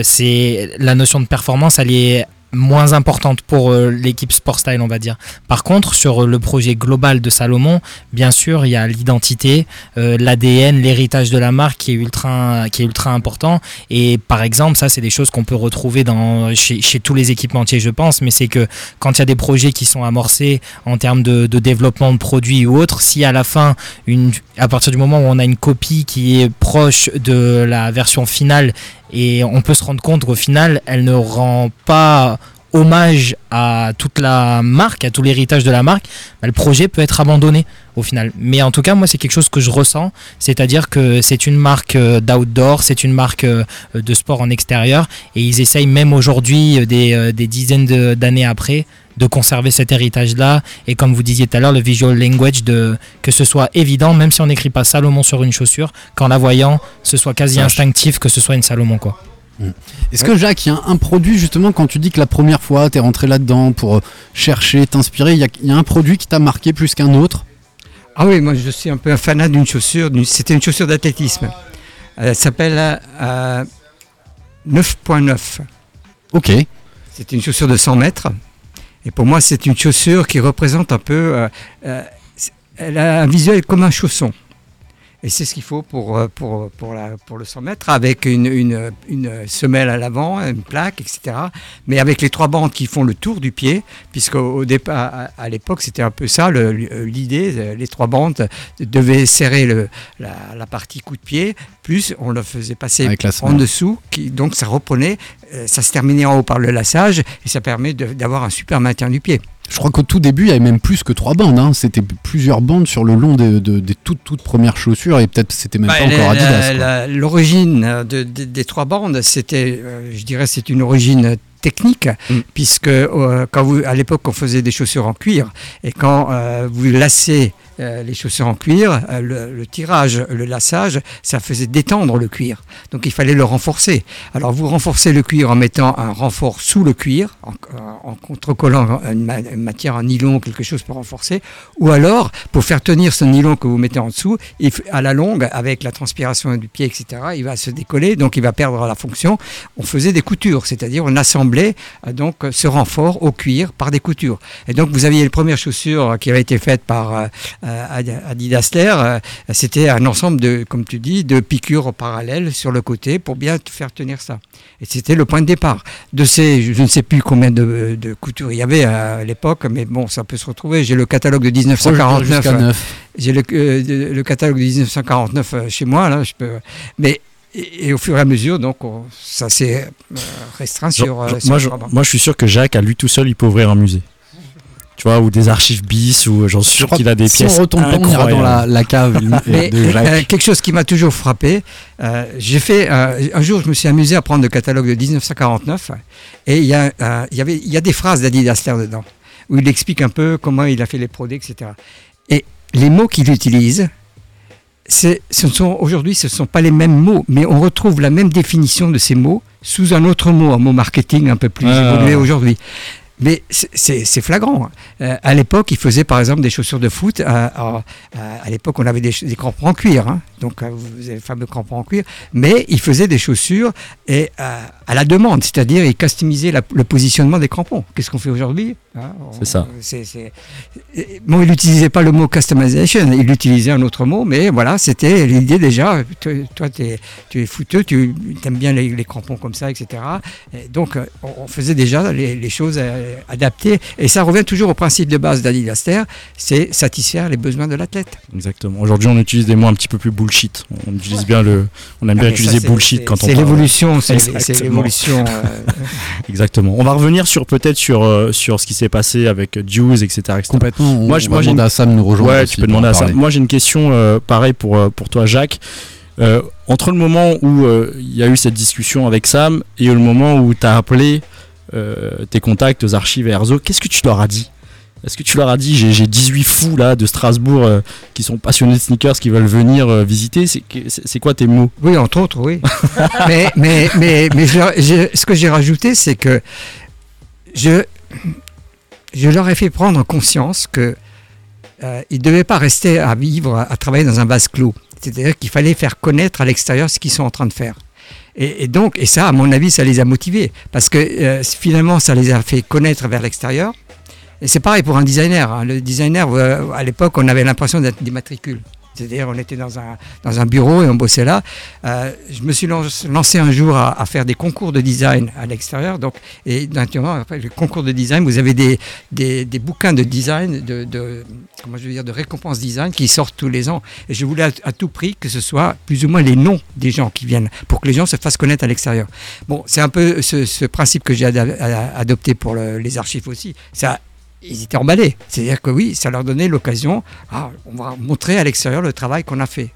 c'est la notion de performance, elle est moins importante pour euh, l'équipe Sport Style, on va dire. Par contre, sur euh, le projet global de Salomon, bien sûr, il y a l'identité, euh, l'ADN, l'héritage de la marque qui est ultra, qui est ultra important. Et par exemple, ça, c'est des choses qu'on peut retrouver dans, chez, chez tous les équipementiers, je pense. Mais c'est que quand il y a des projets qui sont amorcés en termes de, de développement de produits ou autres, si à la fin, une, à partir du moment où on a une copie qui est proche de la version finale, et on peut se rendre compte qu'au final, elle ne rend pas hommage à toute la marque, à tout l'héritage de la marque, bah, le projet peut être abandonné au final. Mais en tout cas, moi, c'est quelque chose que je ressens, c'est-à-dire que c'est une marque euh, d'outdoor, c'est une marque euh, de sport en extérieur, et ils essayent même aujourd'hui, euh, des, des dizaines de- d'années après, de conserver cet héritage-là, et comme vous disiez tout à l'heure, le visual language, de, que ce soit évident, même si on n'écrit pas Salomon sur une chaussure, qu'en la voyant, ce soit quasi instinctif que ce soit une Salomon, quoi. Est-ce que Jacques, il y a un produit justement quand tu dis que la première fois tu es rentré là-dedans pour euh, chercher, t'inspirer, il y, a- il y a un produit qui t'a marqué plus qu'un autre? Ah oui, moi je suis un peu un fanat d'une chaussure. C'était une chaussure d'athlétisme. Elle s'appelle euh, 9.9. Ok. C'est une chaussure de 100 mètres. Et pour moi, c'est une chaussure qui représente un peu. euh, euh, elle a un visuel comme un chausson. Et c'est ce qu'il faut pour, euh, pour, pour, la, pour le 100 mètres, avec une, une, une semelle à l'avant, une plaque, etc. Mais avec les trois bandes qui font le tour du pied, puisque au départ, à, à l'époque, c'était un peu ça l'idée. euh, Les trois bandes devaient serrer le, la, la partie coup de pied, plus on le faisait passer Avec en dessous, qui, donc ça reprenait, euh, ça se terminait en haut par le lassage, et ça permet d'avoir un super maintien du pied. Je crois qu'au tout début, il y avait même plus que trois bandes. hein. C'était plusieurs bandes sur le long de- de- des toutes, toutes premières chaussures et peut-être c'était même Bah, pas la- encore Adidas. L'origine euh, de- de- des trois bandes, c'était, euh, je dirais, c'est une origine technique, Mm. puisque euh, quand vous, à l'époque, on faisait des chaussures en cuir, et quand euh, vous lacez euh, les chaussures en cuir, euh, le, tirage, le lassage, ça faisait détendre le cuir. Donc il fallait le renforcer. Alors vous renforcez le cuir en mettant un renfort sous le cuir, en, en contrecollant une, ma- une matière, un nylon, quelque chose pour renforcer, ou alors pour faire tenir ce nylon que vous mettez en dessous, à la longue, avec la transpiration du pied, etc., il va se décoller, donc il va perdre la fonction. On faisait des coutures, c'est-à-dire on assemblait euh, donc ce renfort au cuir par des coutures. Et donc vous aviez les premières chaussures qui avaient été faites par euh, euh, Lair, euh, c'était un ensemble de, comme tu dis, de piqûres parallèles sur le côté pour bien te faire tenir ça. Et c'était le point de départ. De ces, je ne sais plus combien de, de coutures il y avait à l'époque, mais bon, ça peut se retrouver. J'ai le catalogue de 1949. Jusqu'à euh, neuf. J'ai le, euh, catalogue de 1949 euh, chez moi, là, je peux. Mais et, et au fur et à mesure, donc, on- ça s'est euh, restreint sur. Euh, moi, je, moi, je suis sûr que Jacques, à lui tout seul, il peut ouvrir un musée. Tu vois, ou des archives bis, ou j'en suis sûr qu'il a des si pièces. on retourne pas, on ira dans la, la cave Mais de Jacques. euh, quelque chose qui m'a toujours frappé, euh, j'ai fait euh, un jour, je me suis amusé à prendre le catalogue de 1949 et il y a, euh, il y avait, il y a des phrases d'Adidas Lair dedans où il explique un peu comment il a fait les prodés, etc. Et les mots qu'il utilise, ce sont aujourd'hui, ce ne sont pas les mêmes mots, mais on retrouve la même définition de ces mots sous un autre mot, un mot marketing un peu plus Ah. évolué aujourd'hui. Mais c'est- flagrant. hein. Euh, à l'époque, il faisait par exemple des chaussures de foot. À, à- à l'époque, on avait des, crampons en cuir, hein. donc euh, vous avez le fameux crampons en cuir. Mais il faisait des chaussures et, euh, à la demande, c'est-à-dire il customisait la- le positionnement des crampons. Qu'est-ce qu'on fait aujourd'hui hein? C'est ça. Bon, il n'utilisait pas le mot customization, il utilisait un autre mot, mais voilà, c'était l'idée déjà. Toi, tu es fouteux, tu aimes bien les, les crampons comme ça, etc. Et donc, euh, on, faisait déjà les, les choses euh, adaptées. Et ça revient toujours au principe de base d'Adidas Terre, c'est satisfaire les besoins de l'athlète. Exactement. Aujourd'hui, on utilise des mots un petit peu plus bullshit. On utilise bien le, on aime Ah, bien mais utiliser ça, c'est- bullshit c'est- quand on c'est parle. l'évolution, c'est- c'est Exactement. l'évolution, euh, Exactement. On va revenir sur peut-être sur euh, sur ce qui s'est passé avec Juice, etc. etc. Complètement. On, Moi, on je- va moi, j'ai demander une- à Sam de nous rejoindre. Ouais, tu peux demander à parler. Moi, j'ai une question euh, pareil pour, euh, pour toi, Jacques. Euh, entre le moment où euh, il y a eu cette discussion avec Sam et le moment où tu as appelé euh, tes contacts aux archives et Erzo, qu'est-ce que tu leur as dit Est-ce que tu leur as dit j'ai j'ai 18 fous là de Strasbourg euh, qui sont passionnés de sneakers qui veulent venir euh, visiter C'est quoi tes mots? Oui, entre autres, oui. mais mais, mais, mais je ce que j'ai rajouté, c'est que je, je leur ai fait prendre conscience que euh, ils ne devaient pas rester à vivre, à travailler dans un vase clos. C'est-à-dire qu'il fallait faire connaître à l'extérieur ce qu'ils sont en train de faire. Et, donc, et ça, à mon avis, ça les a motivés. Parce que euh, finalement, ça les a fait connaître vers l'extérieur. Et c'est pareil pour un designer. hein. Le designer, euh, à l'époque, on avait l'impression d'être des matricules. C'est-à-dire, on était dans un, dans un bureau et on bossait là. Euh, je me suis lan- lancé un jour à, faire des concours de design à l'extérieur. Donc, et naturellement, après le concours de design, vous avez des, des, bouquins de design, de, comment je veux dire, de récompenses design qui sortent tous les ans. Et je voulais à, tout prix que ce soit plus ou moins les noms des gens qui viennent pour que les gens se fassent connaître à l'extérieur. Bon, c'est un peu ce, principe que j'ai adopté pour le- les archives aussi. Ça, ils étaient emballés. C'est-à-dire que oui, ça leur donnait l'occasion, ah, on va montrer à l'extérieur le travail qu'on a fait.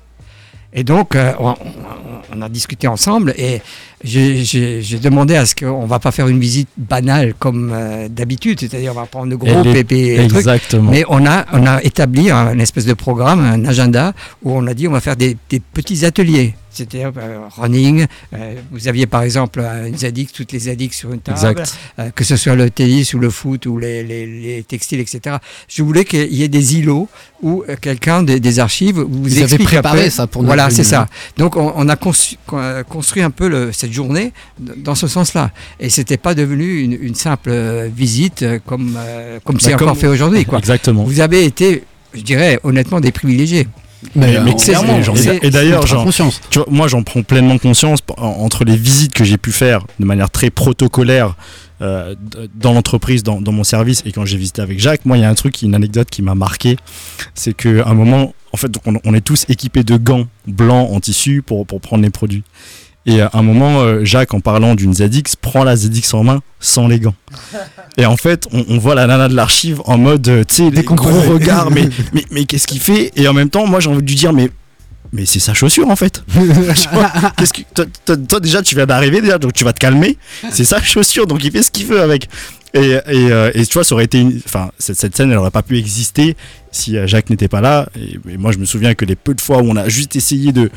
Et donc, euh, on, a discuté ensemble et j'ai- demandé à ce qu'on ne va pas faire une visite banale comme euh, d'habitude, c'est-à-dire on va prendre de gros Et les- et trucs. Exactement. Mais on a, on a établi un, une espèce de programme, un agenda, où on a dit on va faire des, des petits ateliers. C'est-à-dire euh, running. euh, vous aviez par exemple euh, une ZX, toutes les ZX sur une table, Exact. euh, que ce soit le tennis ou le foot ou les, les- les textiles, etc. Je voulais qu'il y ait des îlots où quelqu'un des, des archives vous explique un préparé peu- ça pour notre Voilà, c'est ça. Donc on, on a construit un peu le- cette journée dans ce sens-là. Et c'était pas devenu une, une simple visite comme, comme c'est Bah, comme- encore fait aujourd'hui. Exactement. Vous avez été, je dirais honnêtement, des privilégiés. Mais, euh, mais clairement, j'en et- ai- et d'ailleurs, tu vois, moi j'en prends pleinement conscience entre les visites que j'ai pu faire de manière très protocolaire euh, dans l'entreprise, dans, dans mon service, et quand j'ai visité avec Jacques, moi il y a un truc, une anecdote qui m'a marqué, c'est qu'à un moment, en fait, on, on est tous équipés de gants blancs en tissu pour, pour prendre les produits. Et à un moment, euh, Jacques, en parlant d'une ZX, prend la ZX en main sans les gants. Et en fait, on, on voit la nana de l'archive en mode, euh, tu sais, des gros regards, mais, mais, mais qu'est-ce qu'il fait? Et en même temps, moi j'ai envie de lui dire, mais, mais c'est sa chaussure en fait. Qu'est-ce que, toi, toi- toi, déjà, tu viens d'arriver, déjà, donc tu vas te calmer. C'est sa chaussure, donc il fait ce qu'il veut avec. Et, et, euh, et tu vois, ça aurait été. une- Enfin, cette, cette scène, elle aurait pas pu exister si Jacques n'était pas là. Et, et moi, je me souviens que les peu de fois où on a juste essayé de,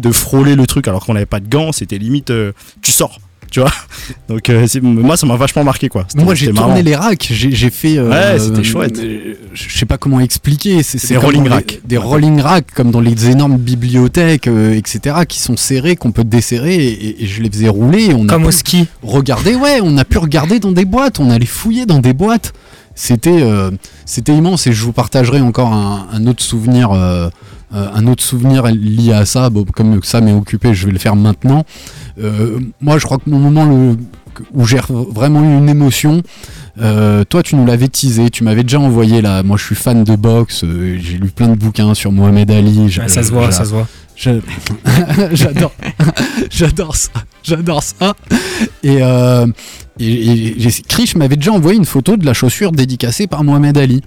de frôler le truc alors qu'on n'avait pas de gants, c'était limite, euh, tu sors. Tu vois Donc, euh, c'est- moi, ça m'a vachement marqué, quoi. Moi j'ai tourné marrant. les racks, j'ai fait. euh, Ouais, c'était chouette. euh, Je sais pas comment expliquer. C'est des rolling racks. Des rolling racks comme dans les énormes bibliothèques, euh, etc. qui sont serrés, qu'on peut desserrer et, et je les faisais rouler. et On a Comme pu au ski. Regarder, ouais, on a pu regarder dans des boîtes, on allait fouiller dans des boîtes. C'était euh, c'était immense et je vous partagerai encore un, autre souvenir. euh, euh, un autre souvenir lié à ça, comme ça m'est occupé, je vais le faire maintenant. Moi, je crois que mon moment le, où j'ai vraiment eu une émotion, euh, toi, tu nous l'avais teasé, tu m'avais déjà envoyé là. Moi, je suis fan de boxe, euh, j'ai lu plein de bouquins sur Mohamed Ali. ça se voit, ça se voit. j'a- J'adore, j'adore ça, j'adore ça. Et, euh, et, et- et Krish m'avait déjà envoyé une photo de la chaussure dédicacée par Mohamed Ali.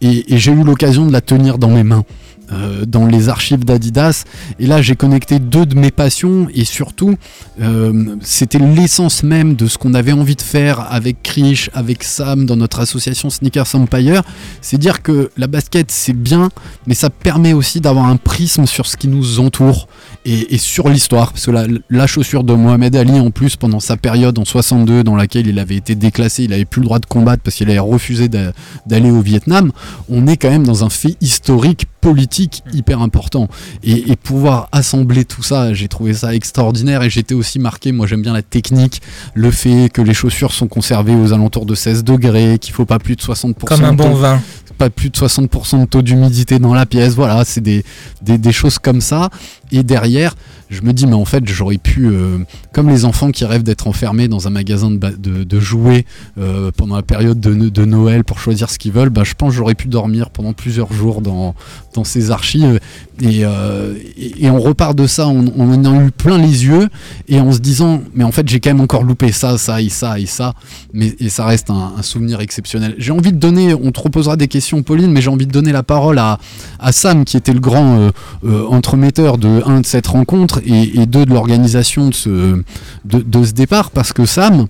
Et, et j'ai eu l'occasion de la tenir dans mes mains. Euh, dans les archives d'Adidas. Et là, j'ai connecté deux de mes passions et surtout, euh, c'était l'essence même de ce qu'on avait envie de faire avec Krish, avec Sam dans notre association Sneakers Empire. C'est dire que la basket, c'est bien, mais ça permet aussi d'avoir un prisme sur ce qui nous entoure et, sur l'histoire. Parce que la, chaussure de Mohamed Ali, en plus, pendant sa période en 62, dans laquelle il avait été déclassé, il avait plus le droit de combattre parce qu'il avait refusé d'a- d'aller au Vietnam, on est quand même dans un fait historique politique hyper important. Et, et pouvoir assembler tout ça j'ai trouvé ça extraordinaire. Et j'étais aussi marqué moi j'aime bien la technique le fait que les chaussures sont conservées aux alentours de 16 degrés qu'il faut pas plus de 60% Comme un de bon taux- vin. pas plus de 60% de taux d'humidité dans la pièce. Voilà c'est des, des, des choses comme ça et derrière je me dis mais en fait j'aurais pu euh, comme les enfants qui rêvent d'être enfermés dans un magasin de, jouets euh, pendant la période de, Noël pour choisir ce qu'ils veulent bah, je pense que j'aurais pu dormir pendant plusieurs jours dans, dans ces archives. Et, euh, et, on repart de ça on, en a eu plein les yeux et en se disant mais en fait j'ai quand même encore loupé ça ça et ça et ça. Mais et ça reste un, souvenir exceptionnel. J'ai envie de donner on te reposera des questions Pauline mais j'ai envie de donner la parole à, à Sam qui était le grand entremetteur de un de cette rencontre et, deux de l'organisation de ce, de, ce départ parce que Sam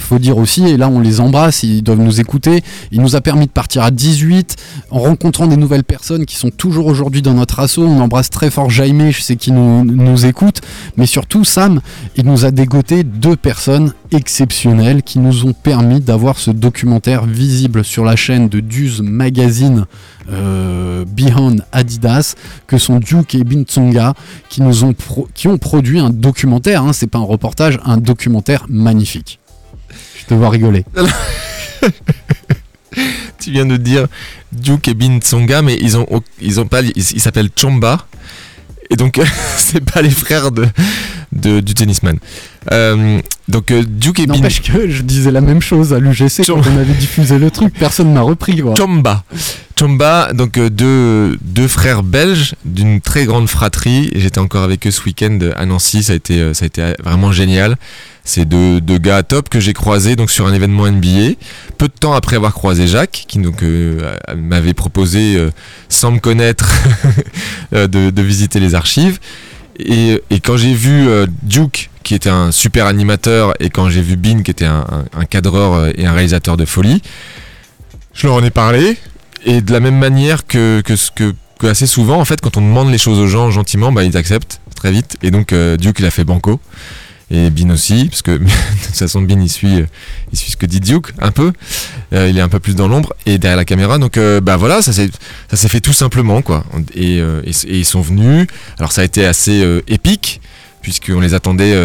faut dire aussi, et là on les embrasse, ils doivent nous écouter, il nous a permis de partir à 18 en rencontrant des nouvelles personnes qui sont toujours aujourd'hui dans notre assaut. On embrasse très fort Jaime, je sais qu'il nous, écoute, mais surtout Sam, il nous a dégoté deux personnes exceptionnelles qui nous ont permis d'avoir ce documentaire visible sur la chaîne de Duz Magazine euh, Beyond Adidas, que sont Duke et Bintsonga, qui ont produit un documentaire, hein, c'est pas un reportage, un documentaire magnifique. Je te vois rigoler. tu viens de dire Duke et Bin Tsonga, mais ils ont, ils ont pas, ils s'appellent Chomba. Et donc, c'est pas les frères de, de- du tennisman. Euh, donc, euh, Duke et Bin N'empêche que je disais la même chose à l'UGC quand on avait diffusé le truc, personne m'a repris quoi. Chomba. Chomba, donc euh, deux, deux frères belges d'une très grande fratrie. J'étais encore avec eux ce week-end à Nancy, ça a été, ça a été vraiment génial. C'est deux, deux gars top que j'ai croisés donc sur un événement NBA. Peu de temps après avoir croisé Jacques, qui donc euh, m'avait proposé, euh, sans me connaître, de, de visiter les archives. Et, quand j'ai vu euh, Duke, qui était un super animateur, et quand j'ai vu Bin, qui était un, cadreur euh, et un réalisateur de folie, je leur en ai parlé. Et de la même manière que, que, ce que, que assez souvent, en fait, quand on demande les choses aux gens gentiment, bah, ils acceptent très vite. Et donc, euh, Duke, il a fait banco. Et Bin aussi, parce que de toute façon, Bin, il suit, il suit ce que dit Duke, un peu. Euh, il est un peu plus dans l'ombre et derrière la caméra. Donc, euh, bah voilà, ça s'est fait tout simplement, quoi. Et, euh, et, et ils sont venus. Alors, ça a été assez épique, puisqu'on les attendait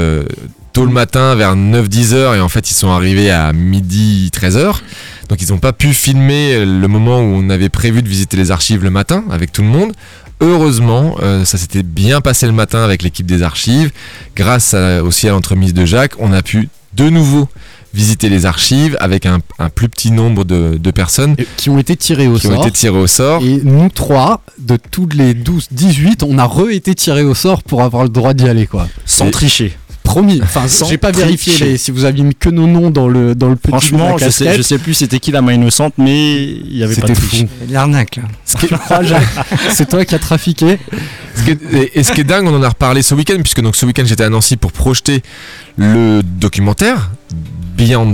tôt le matin, vers 9-10 heures, et en fait, ils sont arrivés à midi 13 heures. Donc ils n'ont pas pu filmer le moment où on avait prévu de visiter les archives le matin avec tout le monde. Heureusement, euh, ça s'était bien passé le matin avec l'équipe des archives. Grâce à- aussi à l'entremise de Jacques, on a pu de nouveau visiter les archives avec un, un plus petit nombre de, de personnes qui ont été tirées au qui sort. ont été tirées au sort. Et nous trois, de toutes les 12, 18, on a re-été tirés au sort pour avoir le droit d'y aller quoi. Sans Et- tricher. Promis, enfin Sans j'ai pas vérifié les- si vous aviez mis que nos noms dans le, dans le petit de Franchement, la je sais, casquette. je sais plus c'était qui la main innocente, mais il y avait pas de C'était triche. l'arnaque c'est toi qui as trafiqué. Ce qui est- et, et ce qui est dingue, on en a reparlé ce week-end, puisque donc ce week-end j'étais à Nancy pour projeter le documentaire Beyond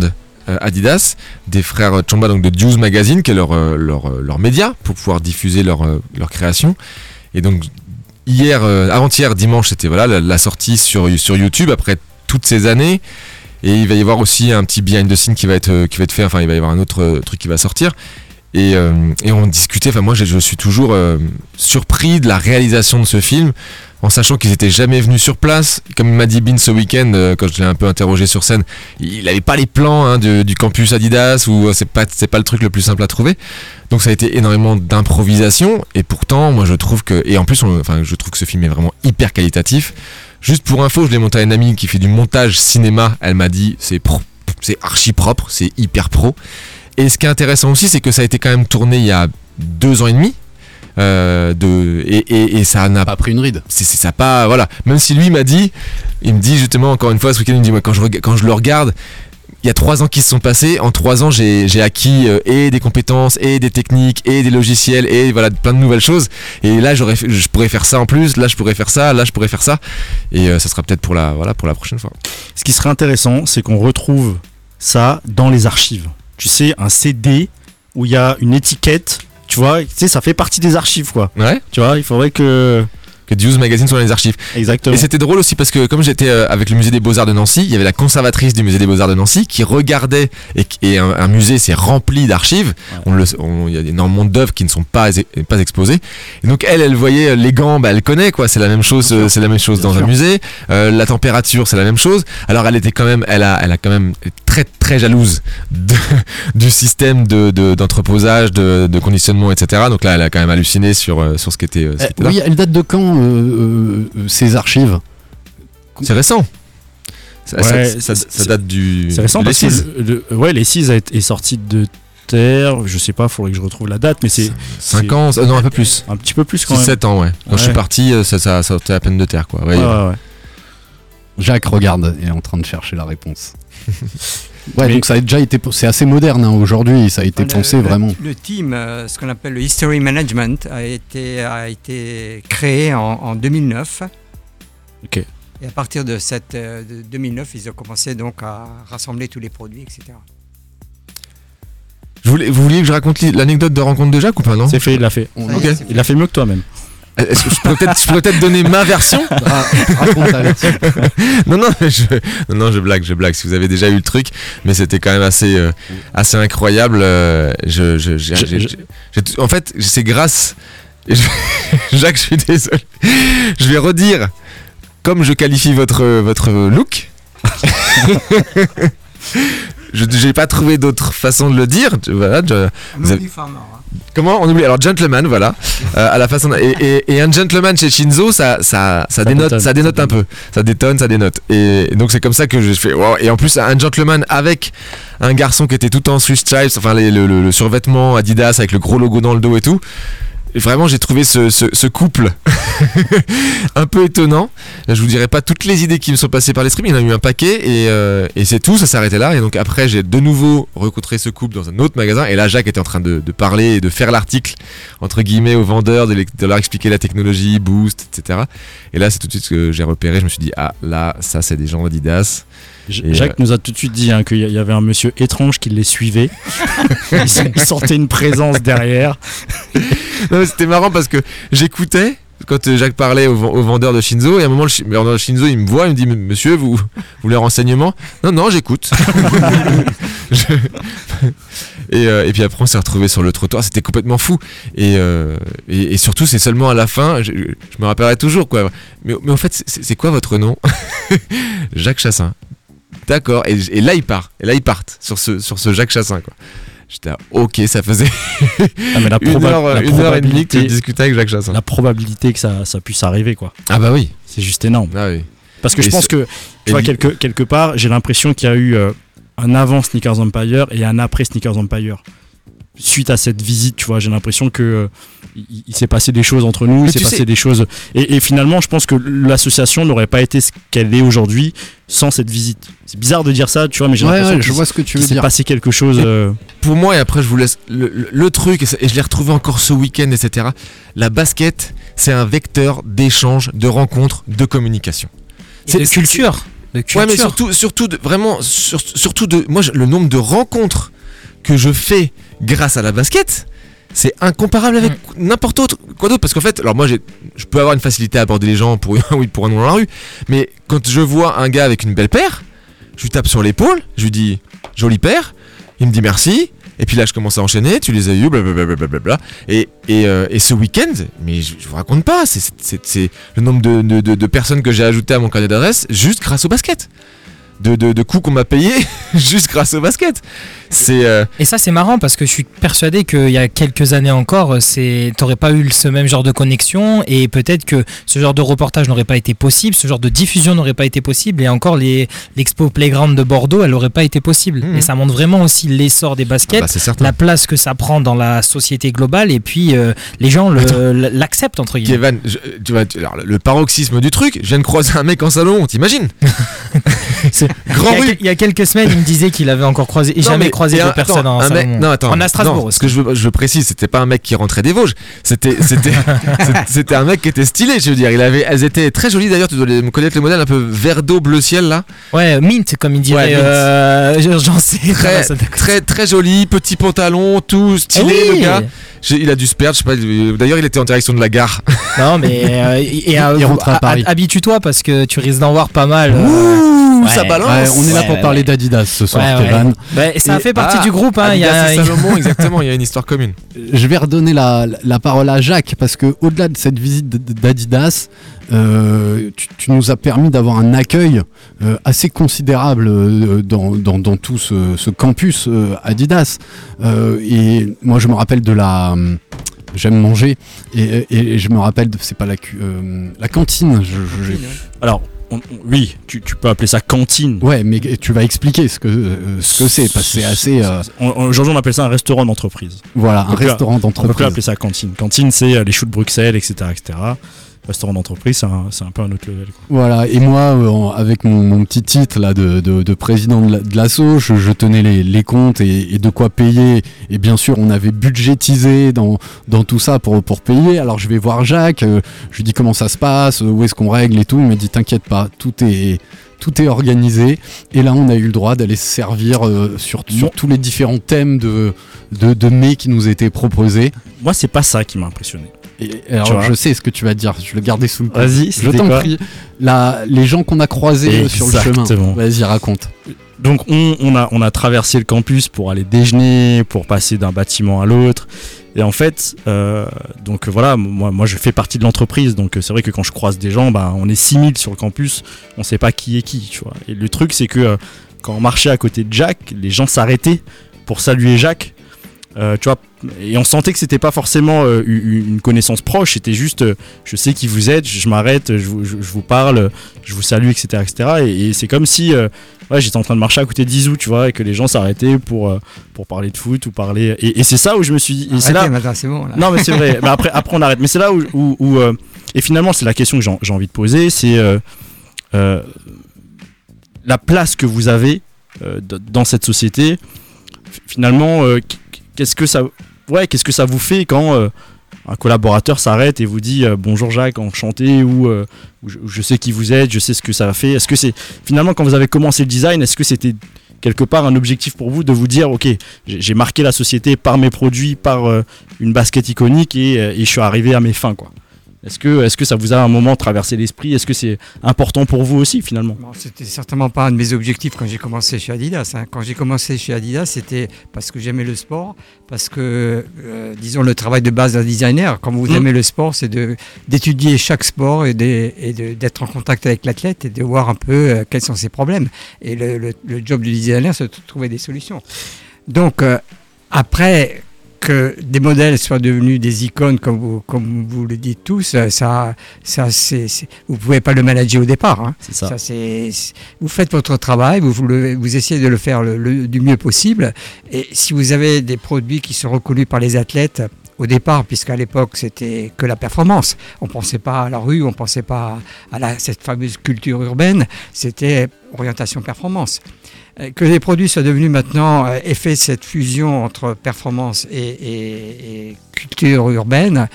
euh, Adidas des frères Chomba, donc de Juice Magazine, qui est leur, euh, leur, euh, leur média pour pouvoir diffuser leur, leur création. Et donc hier, euh, avant-hier, dimanche, c'était voilà la, sortie sur, sur YouTube après toutes ces années. Et il va y avoir aussi un petit behind the scene qui va être, euh, qui va être fait, enfin il va y avoir un autre euh, truc qui va sortir. Et, et on discutait, enfin moi je, suis toujours surpris de la réalisation de ce film, en sachant qu'ils étaient jamais venus sur place. Comme m'a dit Bin ce week-end, euh, quand je l'ai un peu interrogé sur scène, il n'avait pas les plans hein, du campus Adidas, ou euh, c'est pas, c'est pas le truc le plus simple à trouver. Donc ça a été énormément d'improvisation, et pourtant moi je trouve que, et en plus enfin, je trouve que ce film est vraiment hyper qualitatif. Juste pour info, je l'ai monté à une amie qui fait du montage cinéma, elle m'a dit c'est c'est archi propre, c'est hyper pro. Et ce qui est intéressant aussi, c'est que ça a été quand même tourné il y a deux ans et demi. Euh, de, et, et, et ça n'a pas pris une ride. C'est ça pas voilà. Même si lui m'a dit, il me dit justement encore une fois ce week-end, il me dit moi quand je quand je le regarde, il y a trois ans qui se sont passés. En trois ans, j'ai j'ai acquis euh, et des compétences, et des techniques, et des logiciels, et voilà, plein de nouvelles choses. Et là, j'aurais, je pourrais faire ça en plus. Là, je pourrais faire ça. Là, je pourrais faire ça. Et euh, ça sera peut-être pour la, voilà, pour la prochaine fois. Ce qui serait intéressant, c'est qu'on retrouve ça dans les archives. Tu sais, un CD où il y a une étiquette, tu vois, tu sais, ça fait partie des archives, quoi. Ouais. Tu vois, il faudrait que. Que Deuce Magazine soit dans les archives. Exactement. Et c'était drôle aussi parce que comme j'étais euh, avec le musée des Beaux-Arts de Nancy, il y avait la conservatrice du musée des Beaux-Arts de Nancy qui regardait et, et un, un musée c'est rempli d'archives. On le, on- il y a énormément d'œuvres qui ne sont pas pas exposées. Et donc elle, elle voyait euh, les gants, bah, elle connaît quoi. C'est la même chose, euh, c'est la même chose dans un musée. Euh, la température, c'est la même chose. Alors elle était quand même, elle a, elle a quand même très très jalouse de- du système de de- d'entreposage, de, de conditionnement, etc. Donc là, elle a quand même halluciné sur euh, sur ce qui était. euh, ce qui Eh, était là. oui, elle date de quand euh, ces archives? C'est récent. Ça, Ouais, ça- ça- c'est- ça date du. C'est récent parce que l'E6. le- le- ouais, les 6 a été- est sorti de terre. Je sais pas, faudrait que je retrouve la date, mais c'est. 5 c'est- ans, euh, non un peu plus. Un petit peu plus quand même. 6-7 ans, ouais. Quand je suis parti, ça, ça sortait à peine de terre, quoi. Ouais, Ouais, ouais, ouais. Jacques regarde et est en train de chercher la réponse. ouais, Mais- donc ça a déjà été, c'est assez moderne hein, aujourd'hui. Ça a été pensé le, vraiment. Le team, euh, ce qu'on appelle le History Management, a été, a été créé en, en 2009. Ok. Et à partir de, cette, euh, de 2009, ils ont commencé donc à rassembler tous les produits, etc. Je voulais, vous vouliez que je raconte l'anecdote de rencontre de Jacques ou pas, non? C'est fait, il l'a fait. Fait. Il l'a fait mieux que toi même. Est-ce que je pourrais peut-être donner ma version raconte, non, non, je, non, je blague, je blague. Si vous avez déjà eu le truc, mais c'était quand même assez, euh, assez incroyable. euh, je, je, Je- en fait, c'est grâce. Jacques, je suis désolé. Je vais redire comme je qualifie votre, votre look. Je n'ai pas trouvé d'autre façon de le dire. Voilà, je- On vous avez- oublie Farmer, hein. Comment on oublie Alors gentleman, voilà, euh, à la façon et, et- et un gentleman chez Shinzo, ça, ça, ça, dénote, détonne, ça dénote un peu, ça détonne, ça dénote. Et, et donc c'est comme ça que je fais. wow. Et en plus un gentleman avec un garçon qui était tout en Swiss stripes, enfin les- le, le- le survêtement Adidas avec le gros logo dans le dos et tout. Vraiment j'ai trouvé ce, ce- ce couple un peu étonnant. Je vous dirai pas toutes les idées qui me sont passées par l'esprit, mais il y en a eu un paquet et, euh, et c'est tout, ça s'arrêtait là. Et donc après, j'ai de nouveau rencontré ce couple dans un autre magasin. Et là, Jacques était en train de, de parler et de faire l'article, entre guillemets, aux vendeurs, de, les- de leur expliquer la technologie, Boost, etc. Et là, c'est tout de suite ce que j'ai repéré. Je me suis dit, ah là, ça, c'est des gens Adidas. Et, Jacques nous a tout de suite dit hein, qu'il y avait un monsieur étrange qui les suivait. il sentait une présence derrière. C'était marrant parce que j'écoutais quand euh, Jacques parlait au, ven- au vendeur de Shinzo et à un moment le, vendeur de Shinzo il me voit il me dit monsieur vous, voulez un renseignement? Non non j'écoute. Euh, et puis après on s'est retrouvé sur le trottoir c'était complètement fou. Et, euh, et, surtout c'est seulement à la fin je, me rappellerai toujours quoi. Mais, en fait c'est quoi votre nom? Jacques Chassin. D'accord. Et, et là ils partent et là ils partent sur ce, sur ce Jacques Chassin quoi J'étais là, ok, ça faisait Ah, mais la une, heure, la une heure et demie que je discutais avec Jacques Chassin. La probabilité que ça, ça puisse arriver, quoi. Ah bah oui. C'est juste énorme. Ah oui. Parce que Et je pense que, tu vois, quelque, quelque part, j'ai l'impression qu'il y a eu euh, un avant Sneakers Empire et un après Sneakers Empire. Suite à cette visite, tu vois, j'ai l'impression que euh, il, il s'est passé des choses entre nous, Mais il s'est passé sais- des choses. Et, et finalement, je pense que l'association n'aurait pas été ce qu'elle est aujourd'hui sans cette visite. C'est bizarre de dire ça, tu vois, mais j'ai Ouais, l'impression ouais, je qu'il vois ce que tu veux s'est dire. passé quelque chose. Euh, Pour moi, et après je vous laisse le, le- le truc, et, je l'ai retrouvé encore ce week-end, etc. La basket, c'est un vecteur d'échange, de rencontre, de communication. Et de culture. De Ouais, culture. mais surtout, surtout de, vraiment, sur- surtout de, moi, je- le nombre de rencontres que je fais grâce à la basket, c'est incomparable avec n'importe autre, quoi d'autre. Parce qu'en fait, alors moi, j'ai, je peux avoir une facilité à aborder les gens pour un oui, pour un non dans la rue, mais quand je vois un gars avec une belle paire, je lui tape sur l'épaule, je lui dis jolie paire, il me dit merci. Et puis là, je commence à enchaîner, tu les as eu, blablabla. Et, et, euh, et ce week-end, mais je, je vous raconte pas, c'est, le nombre de, de- de- de personnes que j'ai ajouté à mon carnet d'adresse juste grâce au basket. De, de, de coups qu'on m'a payé juste grâce au basket. C'est. euh, Et ça, c'est marrant parce que je suis persuadé qu'il y a quelques années encore, t'aurais pas eu ce même genre de connexion et peut-être que ce genre de reportage n'aurait pas été possible, ce genre de diffusion n'aurait pas été possible et encore l'expo Playground de Bordeaux, elle n'aurait pas été possible. Mhm. Et ça montre vraiment aussi l'essor des baskets, bah, c'est certain. la place que ça prend dans la société globale et puis euh, les gens le- l'acceptent entre guillemets. Kevin, je- tu vois, alors, le paroxysme du truc, je viens de croiser un mec en salon, t'imagines Grand il, y a, il y a quelques semaines, il me disait qu'il avait encore croisé, Non, jamais mais- croisé en mec- non, attends, On a Strasbourg non. Ce que je, veux- je précise, c'était pas un mec qui rentrait des Vosges. C'était, c'était, c'était- un mec qui était stylé. Je veux dire, il avait, elles étaient très jolies d'ailleurs. Tu dois les- me connaître le modèle un peu vert d'eau bleu ciel là. Ouais, mint, comme il dirait. Ouais, euh, J'en sais. Très, ça- très, très joli, petit pantalon, tout stylé Eh oui. le gars. Il a dû se perdre, je sais pas. il- D'ailleurs, il était en direction de la gare. Non, mais euh, et, et, euh, Il rentre à Paris. Habitue-toi parce que tu risques d'en voir pas mal. euh, Ouh, ouais. ça balance. Ouais, on est là pour ouais, parler ouais. d'Adidas ce soir. Kevin. Ouais, ça Et- fait partie Ah, du groupe. Hein, il y a- Adidas et Salomon, exactement. Il y a une histoire commune. Je vais redonner la, la parole à Jacques parce que au-delà de cette visite d'Adidas, euh, tu, tu nous as permis d'avoir un accueil euh, assez considérable euh, dans, dans- dans tout ce, ce campus Adidas. Et moi, je me rappelle de la. J'aime manger et, et- et je me rappelle de c'est pas la euh, la cantine. Je, je- j'ai- Alors, on- on- oui, tu, tu peux appeler ça cantine. ouais, mais tu vas expliquer ce que euh, ce que c'est parce que c'est assez euh, Aujourd'hui, on appelle ça un restaurant d'entreprise. voilà un On restaurant On peut plus d'entreprise. appeler ça cantine. Cantine, c'est les choux de Bruxelles, etc. etc. Restaurant d'entreprise, c'est un, c'est un peu un autre level. quoi. Voilà, et moi, euh, en- avec mon, mon petit titre là de, de- de président de la- de l'asso, je, je tenais les, les comptes et, et de quoi payer. Et bien sûr, on avait budgétisé dans, dans tout ça pour, pour payer. Alors je vais voir Jacques, euh, je lui dis comment ça se passe, euh, où est-ce qu'on règle et tout. Il me dit t'inquiète pas, tout est tout est organisé. Et là, on a eu le droit d'aller se servir euh, sur, tous les différents thèmes de, de, de mets qui nous étaient proposés. Moi, c'est pas ça qui m'a impressionné. Et alors, je sais ce que tu vas dire, je le gardais sous le coude. Vas-y, je t'en quoi prie. La- les gens qu'on a croisés euh, sur le chemin. Vas-y, raconte. Donc on, on a, on a traversé le campus pour aller déjeuner, pour passer d'un bâtiment à l'autre. Et en fait, euh, donc voilà, moi, moi je fais partie de l'entreprise, donc c'est vrai que quand je croise des gens, bah, on est 6000 sur le campus, on sait pas qui est qui, tu vois. Et le truc c'est que euh, quand on marchait à côté de Jacques, les gens s'arrêtaient pour saluer Jacques. Euh, tu vois, et on sentait que c'était pas forcément euh, une connaissance proche, c'était juste, euh, je sais qui vous êtes, je m'arrête, je, vous- je- je vous parle, je vous salue, etc., etc. Et, et c'est comme si, ouais, j'étais en train de marcher à côté d'Izou, tu vois, et que les gens s'arrêtaient pour pour parler de foot ou parler. Et, et c'est ça où je me suis dit, c'est là, c'est bon. Là. non mais c'est vrai. mais après, après on arrête. Mais c'est là où, où- où, et finalement c'est la question que j'ai envie de poser, c'est la place que vous avez dans cette société. Finalement, qu'est-ce que ça, ouais, qu'est-ce que ça vous fait quand euh, un collaborateur s'arrête et vous dit euh, bonjour Jacques, enchanté ou, euh, je, sais qui vous êtes, je sais ce que ça fait. Est-ce que c'est finalement quand vous avez commencé le design, est-ce que c'était quelque part un objectif pour vous de vous dire ok j'ai marqué la société par mes produits par une basket iconique et, et je suis arrivé à mes fins quoi? Est-ce que, est que ça vous a un moment traversé l'esprit? Est-ce que c'est important pour vous aussi finalement? C'était certainement pas un de mes objectifs quand j'ai commencé chez Adidas. hein. Quand j'ai commencé chez Adidas, c'était parce que j'aimais le sport, parce que, euh, disons, le travail de base d'un designer, quand vous Mm. aimez le sport, c'est d'étudier chaque sport et d'être en contact avec l'athlète et de voir un peu euh, quels sont ses problèmes. Et le, le- le job du designer, c'est de trouver des solutions. Donc, euh, après que des modèles soient devenus des icônes, comme vous, comme vous le dites tous, ça, ça, c'est, vous pouvez pas le manager au départ. hein. Ça. c'est, c'est- vous faites votre travail, vous, vous, le- vous essayez de le faire le, le- du mieux possible. Et si vous avez des produits qui sont reconnus par les athlètes, au départ, puisqu'à l'époque c'était que la performance. On pensait pas à la rue, on pensait pas à la- cette fameuse culture urbaine, c'était orientation performance. Euh, Que les produits soient devenus maintenant euh, aient fait cette fusion entre performance et, et- et culture urbaine,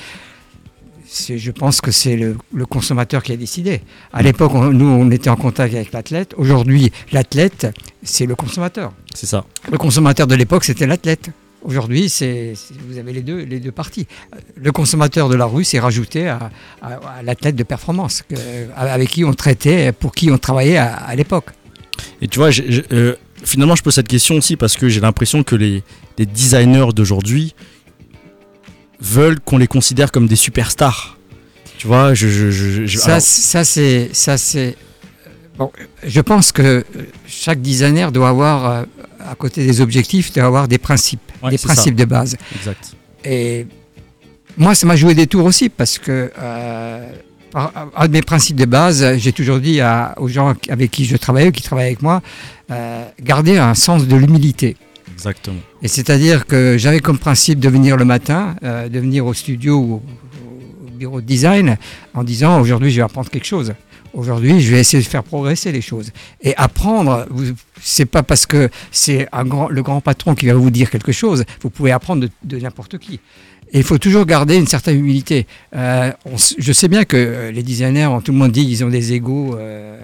je pense que c'est le, le consommateur qui a décidé. À l'époque, nous, on était en contact avec l'athlète. Aujourd'hui, l'athlète, c'est le consommateur. C'est ça. Le consommateur de l'époque, c'était l'athlète. Aujourd'hui, vous avez les deux, les deux parties. Euh, Le consommateur de la rue s'est rajouté à, à- à l'athlète de performance, que- avec qui on traitait, pour qui on travaillait à, à l'époque. Et tu vois, euh, finalement, je pose cette question aussi parce que j'ai l'impression que les, les designers d'aujourd'hui veulent qu'on les considère comme des superstars. Tu vois, je. Ça, alors, ça c'est, ça c'est. Bon, je pense que chaque designer doit avoir, euh, à côté des objectifs, doit avoir des principes, Ouais, des ça. principes de base. exact. Et moi, ça m'a joué des tours aussi parce que euh, par- un de mes principes de base, j'ai toujours dit à- aux gens avec qui je travaille, qui travaillent avec moi, euh, garder un sens de l'humilité. Exactement. Et c'est-à-dire que j'avais comme principe de venir le matin, euh, de venir au studio ou au bureau de design en disant aujourd'hui je vais apprendre quelque chose. Aujourd'hui, je vais essayer de faire progresser les choses. Et apprendre, c'est pas parce que c'est grand, le grand patron qui va vous dire quelque chose. Vous pouvez apprendre de, de n'importe qui. Et il faut toujours garder une certaine humilité. Euh, on je sais bien que euh, les designers, tout le monde dit qu'ils ont des égaux euh,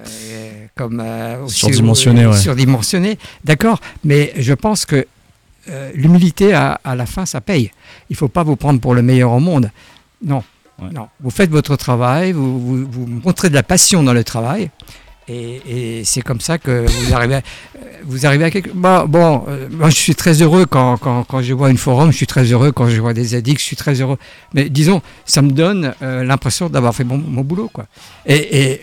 comme euh, Surdimensionnés, ouais. surdimensionnés. D'accord, mais je pense que l'humilité à, à la fin, ça paye. Il faut pas vous prendre pour le meilleur au monde. Non, non. Vous faites votre travail, vous, vous, montrez de la passion dans le travail. Et, c'est comme ça que vous arrivez à, euh, vous arrivez à quelque Bon, bon euh, moi je suis très heureux quand, quand, quand je vois une forum, je suis très heureux quand je vois des ZX, je suis très heureux. Mais disons, ça me donne euh, l'impression d'avoir fait mon, boulot. Quoi. Et,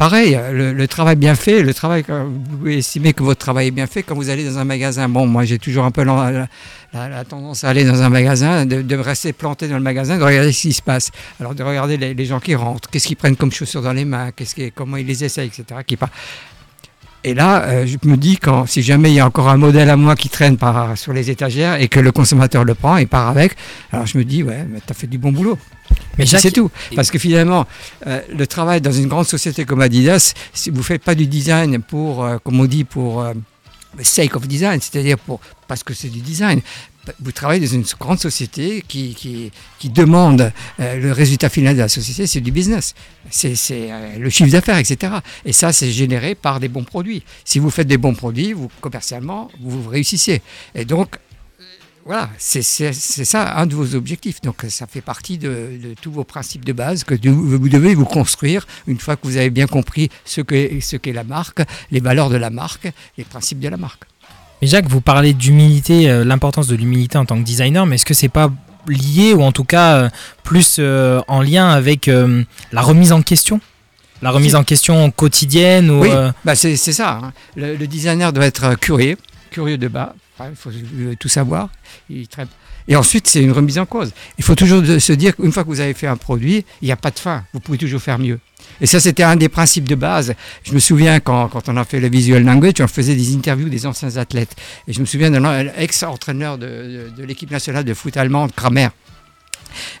pareil, le, travail bien fait, le travail, vous estimer que votre travail est bien fait quand vous allez dans un magasin. Bon, moi j'ai toujours un peu la, tendance à aller dans un magasin, de, rester planté dans le magasin, de regarder ce qui se passe. Alors de regarder les, gens qui rentrent, qu'est-ce qu'ils prennent comme chaussures dans les mains, qu'est-ce comment ils les essayent, etc. Qui. Et là, euh, je me dis, quand, si jamais il y a encore un modèle à moi qui traîne par, sur les étagères et que le consommateur le prend et part avec, alors je me dis, ouais, mais t'as fait du bon boulot. Mais c'est tout. Parce que finalement, euh, le travail dans une grande société comme Adidas, si vous ne faites pas du design pour, euh, comme on dit, pour sake of design, c'est-à-dire pour parce que c'est du design. Vous travaillez dans une grande société qui, qui, qui demande euh, le résultat final de la société, c'est du business. C'est euh, le chiffre d'affaires, etc. Et ça, c'est généré par des bons produits. Si vous faites des bons produits, vous, commercialement, vous réussissez. Et donc, voilà, c'est ça un de vos objectifs. Donc ça fait partie de, de tous vos principes de base que vous devez vous construire une fois que vous avez bien compris ce qu'est ce qu'est la marque, les valeurs de la marque, les principes de la marque. Mais Jacques, vous parlez d'humilité, euh, l'importance de l'humilité en tant que designer, mais est-ce que c'est pas lié ou en tout cas euh, plus euh, en lien avec la remise en question? La remise en question quotidienne ou, Oui, euh, bah c'est ça. hein. Le, le designer doit être curieux, curieux de bas. Il faut tout savoir. Il Et ensuite, c'est une remise en cause. Il faut toujours se dire qu'une fois que vous avez fait un produit, il n'y a pas de fin. Vous pouvez toujours faire mieux. Et ça, c'était un des principes de base. Je me souviens quand, quand on a fait le visual language, on faisait des interviews des anciens athlètes. Et je me souviens d'un ex-entraîneur de, de- de l'équipe nationale de foot allemande, Kramer.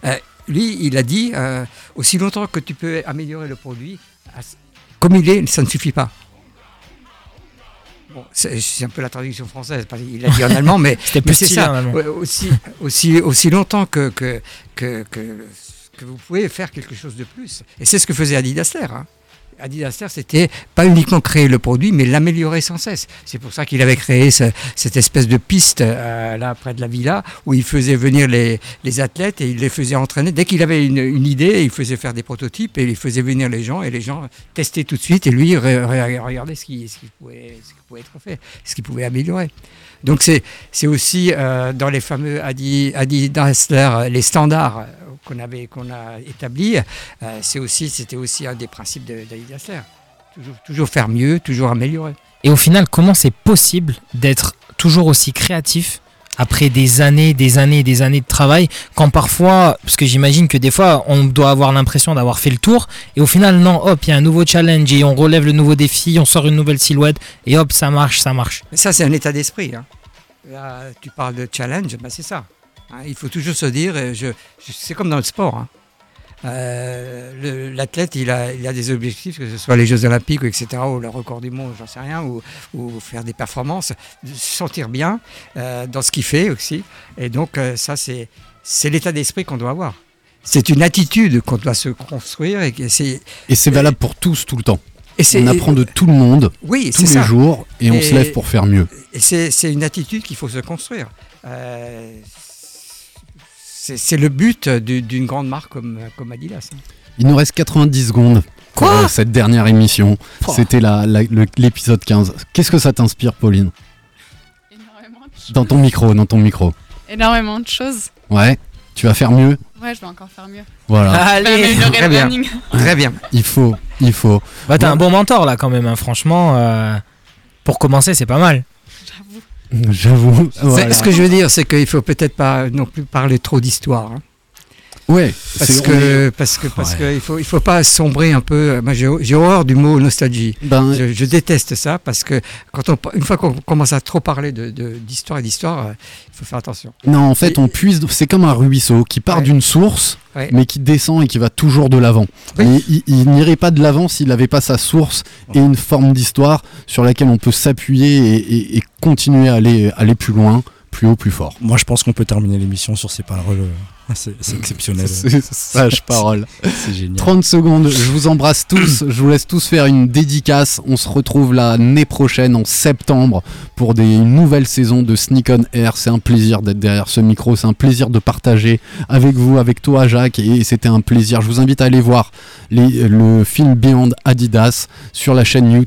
Euh, lui, il a dit euh, aussi longtemps que tu peux améliorer le produit, comme il est, ça ne suffit pas. Bon, c'est un peu la traduction française, parce qu'il l'a dit en allemand, mais, C'était mais c'est ça. aussi, aussi, aussi longtemps que, que, que, que, que vous pouvez faire quelque chose de plus. Et c'est ce que faisait Adidas Air. Hein. Adidas Air, c'était pas uniquement créer le produit, mais l'améliorer sans cesse. C'est pour ça qu'il avait créé ce- cette espèce de piste euh, là près de la villa où il faisait venir les, athlètes et il les faisait entraîner. Dès qu'il avait une, idée, il faisait faire des prototypes et il faisait venir les gens et les gens testaient tout de suite et lui re- re- regardait ce qui, pouvait, être fait, ce qui pouvait améliorer. Donc c'est aussi euh, dans les fameux Adi, les standards qu'on avait qu'on a établis, euh, c'est aussi c'était aussi un des principes de- Air. Toujours, toujours faire mieux, toujours améliorer. Et au final, comment c'est possible d'être toujours aussi créatif après des années, des années, des années de travail, quand parfois, parce que j'imagine que des fois, on doit avoir l'impression d'avoir fait le tour, et au final, non, hop, il y a un nouveau challenge, et on relève le nouveau défi, on sort une nouvelle silhouette, et hop, ça marche, ça marche. Mais ça, c'est un état d'esprit. hein. Là, tu parles de challenge, ben c'est ça. Hein, il faut toujours se dire, je, je- c'est comme dans le sport. hein. Euh, L'athlète, il a, il a des objectifs, que ce soit les Jeux Olympiques, etc., ou le record du monde, j'en sais rien, ou, ou faire des performances, se sentir bien euh, dans ce qu'il fait aussi. Et donc, euh, ça, c'est l'état d'esprit qu'on doit avoir. C'est une attitude qu'on doit se construire. Et, c'est- valable pour tous tout le temps. Et on apprend de tout le monde Oui, tous les ça. jours et on se lève pour faire mieux. Et c'est c'est une attitude qu'il faut se construire. Euh, c'est c'est le but du- d'une grande marque comme, comme Adidas. hein. Il nous reste 90 secondes pour Quoi euh, cette dernière émission. C'était la- la- le- l'épisode 15. Qu'est-ce que ça t'inspire, Pauline? Dans ton micro, dans ton micro. Énormément de choses. Ouais, tu vas faire mieux? Ouais, je vais encore faire mieux. Voilà. Améliorer Très le bien. Très bien. Il faut, il faut. Bah, t'as un bon mentor là quand même, hein, franchement. euh, pour commencer, c'est pas mal. J'avoue. C'est- Ce que je veux dire, c'est qu'il faut peut-être pas non plus parler trop d'histoire. hein. Ouais, Parce que, est- parce que, parce Ouais. que il faut, il faut pas sombrer un peu. Moi, j'ai horreur du mot nostalgie. Ben, je, je déteste ça parce que quand on, une fois qu'on commence à trop parler de- de- d'histoire et d'histoire, euh, il faut faire attention. Non, en fait, on puise. C'est comme un ruisseau qui part Ouais. d'une source, Ouais. mais qui descend et qui va toujours de l'avant. Oui. Il, il n'irait pas de l'avant s'il n'avait pas sa source et une forme d'histoire sur laquelle on peut s'appuyer et, et- et continuer à aller, aller plus loin, plus haut, plus fort. Moi, je pense qu'on peut terminer l'émission sur ces paroles. C'est exceptionnel. C'est sage parole. C'est génial. 30 secondes, je vous embrasse tous, je vous laisse tous faire une dédicace. On se retrouve l'année prochaine en septembre pour des, une nouvelle saison de Sneak on Air. C'est un plaisir d'être derrière ce micro, c'est un plaisir de partager avec vous, avec toi Jacques, et c'était un plaisir. Je vous invite à aller voir les- le film Beyond Adidas sur la chaîne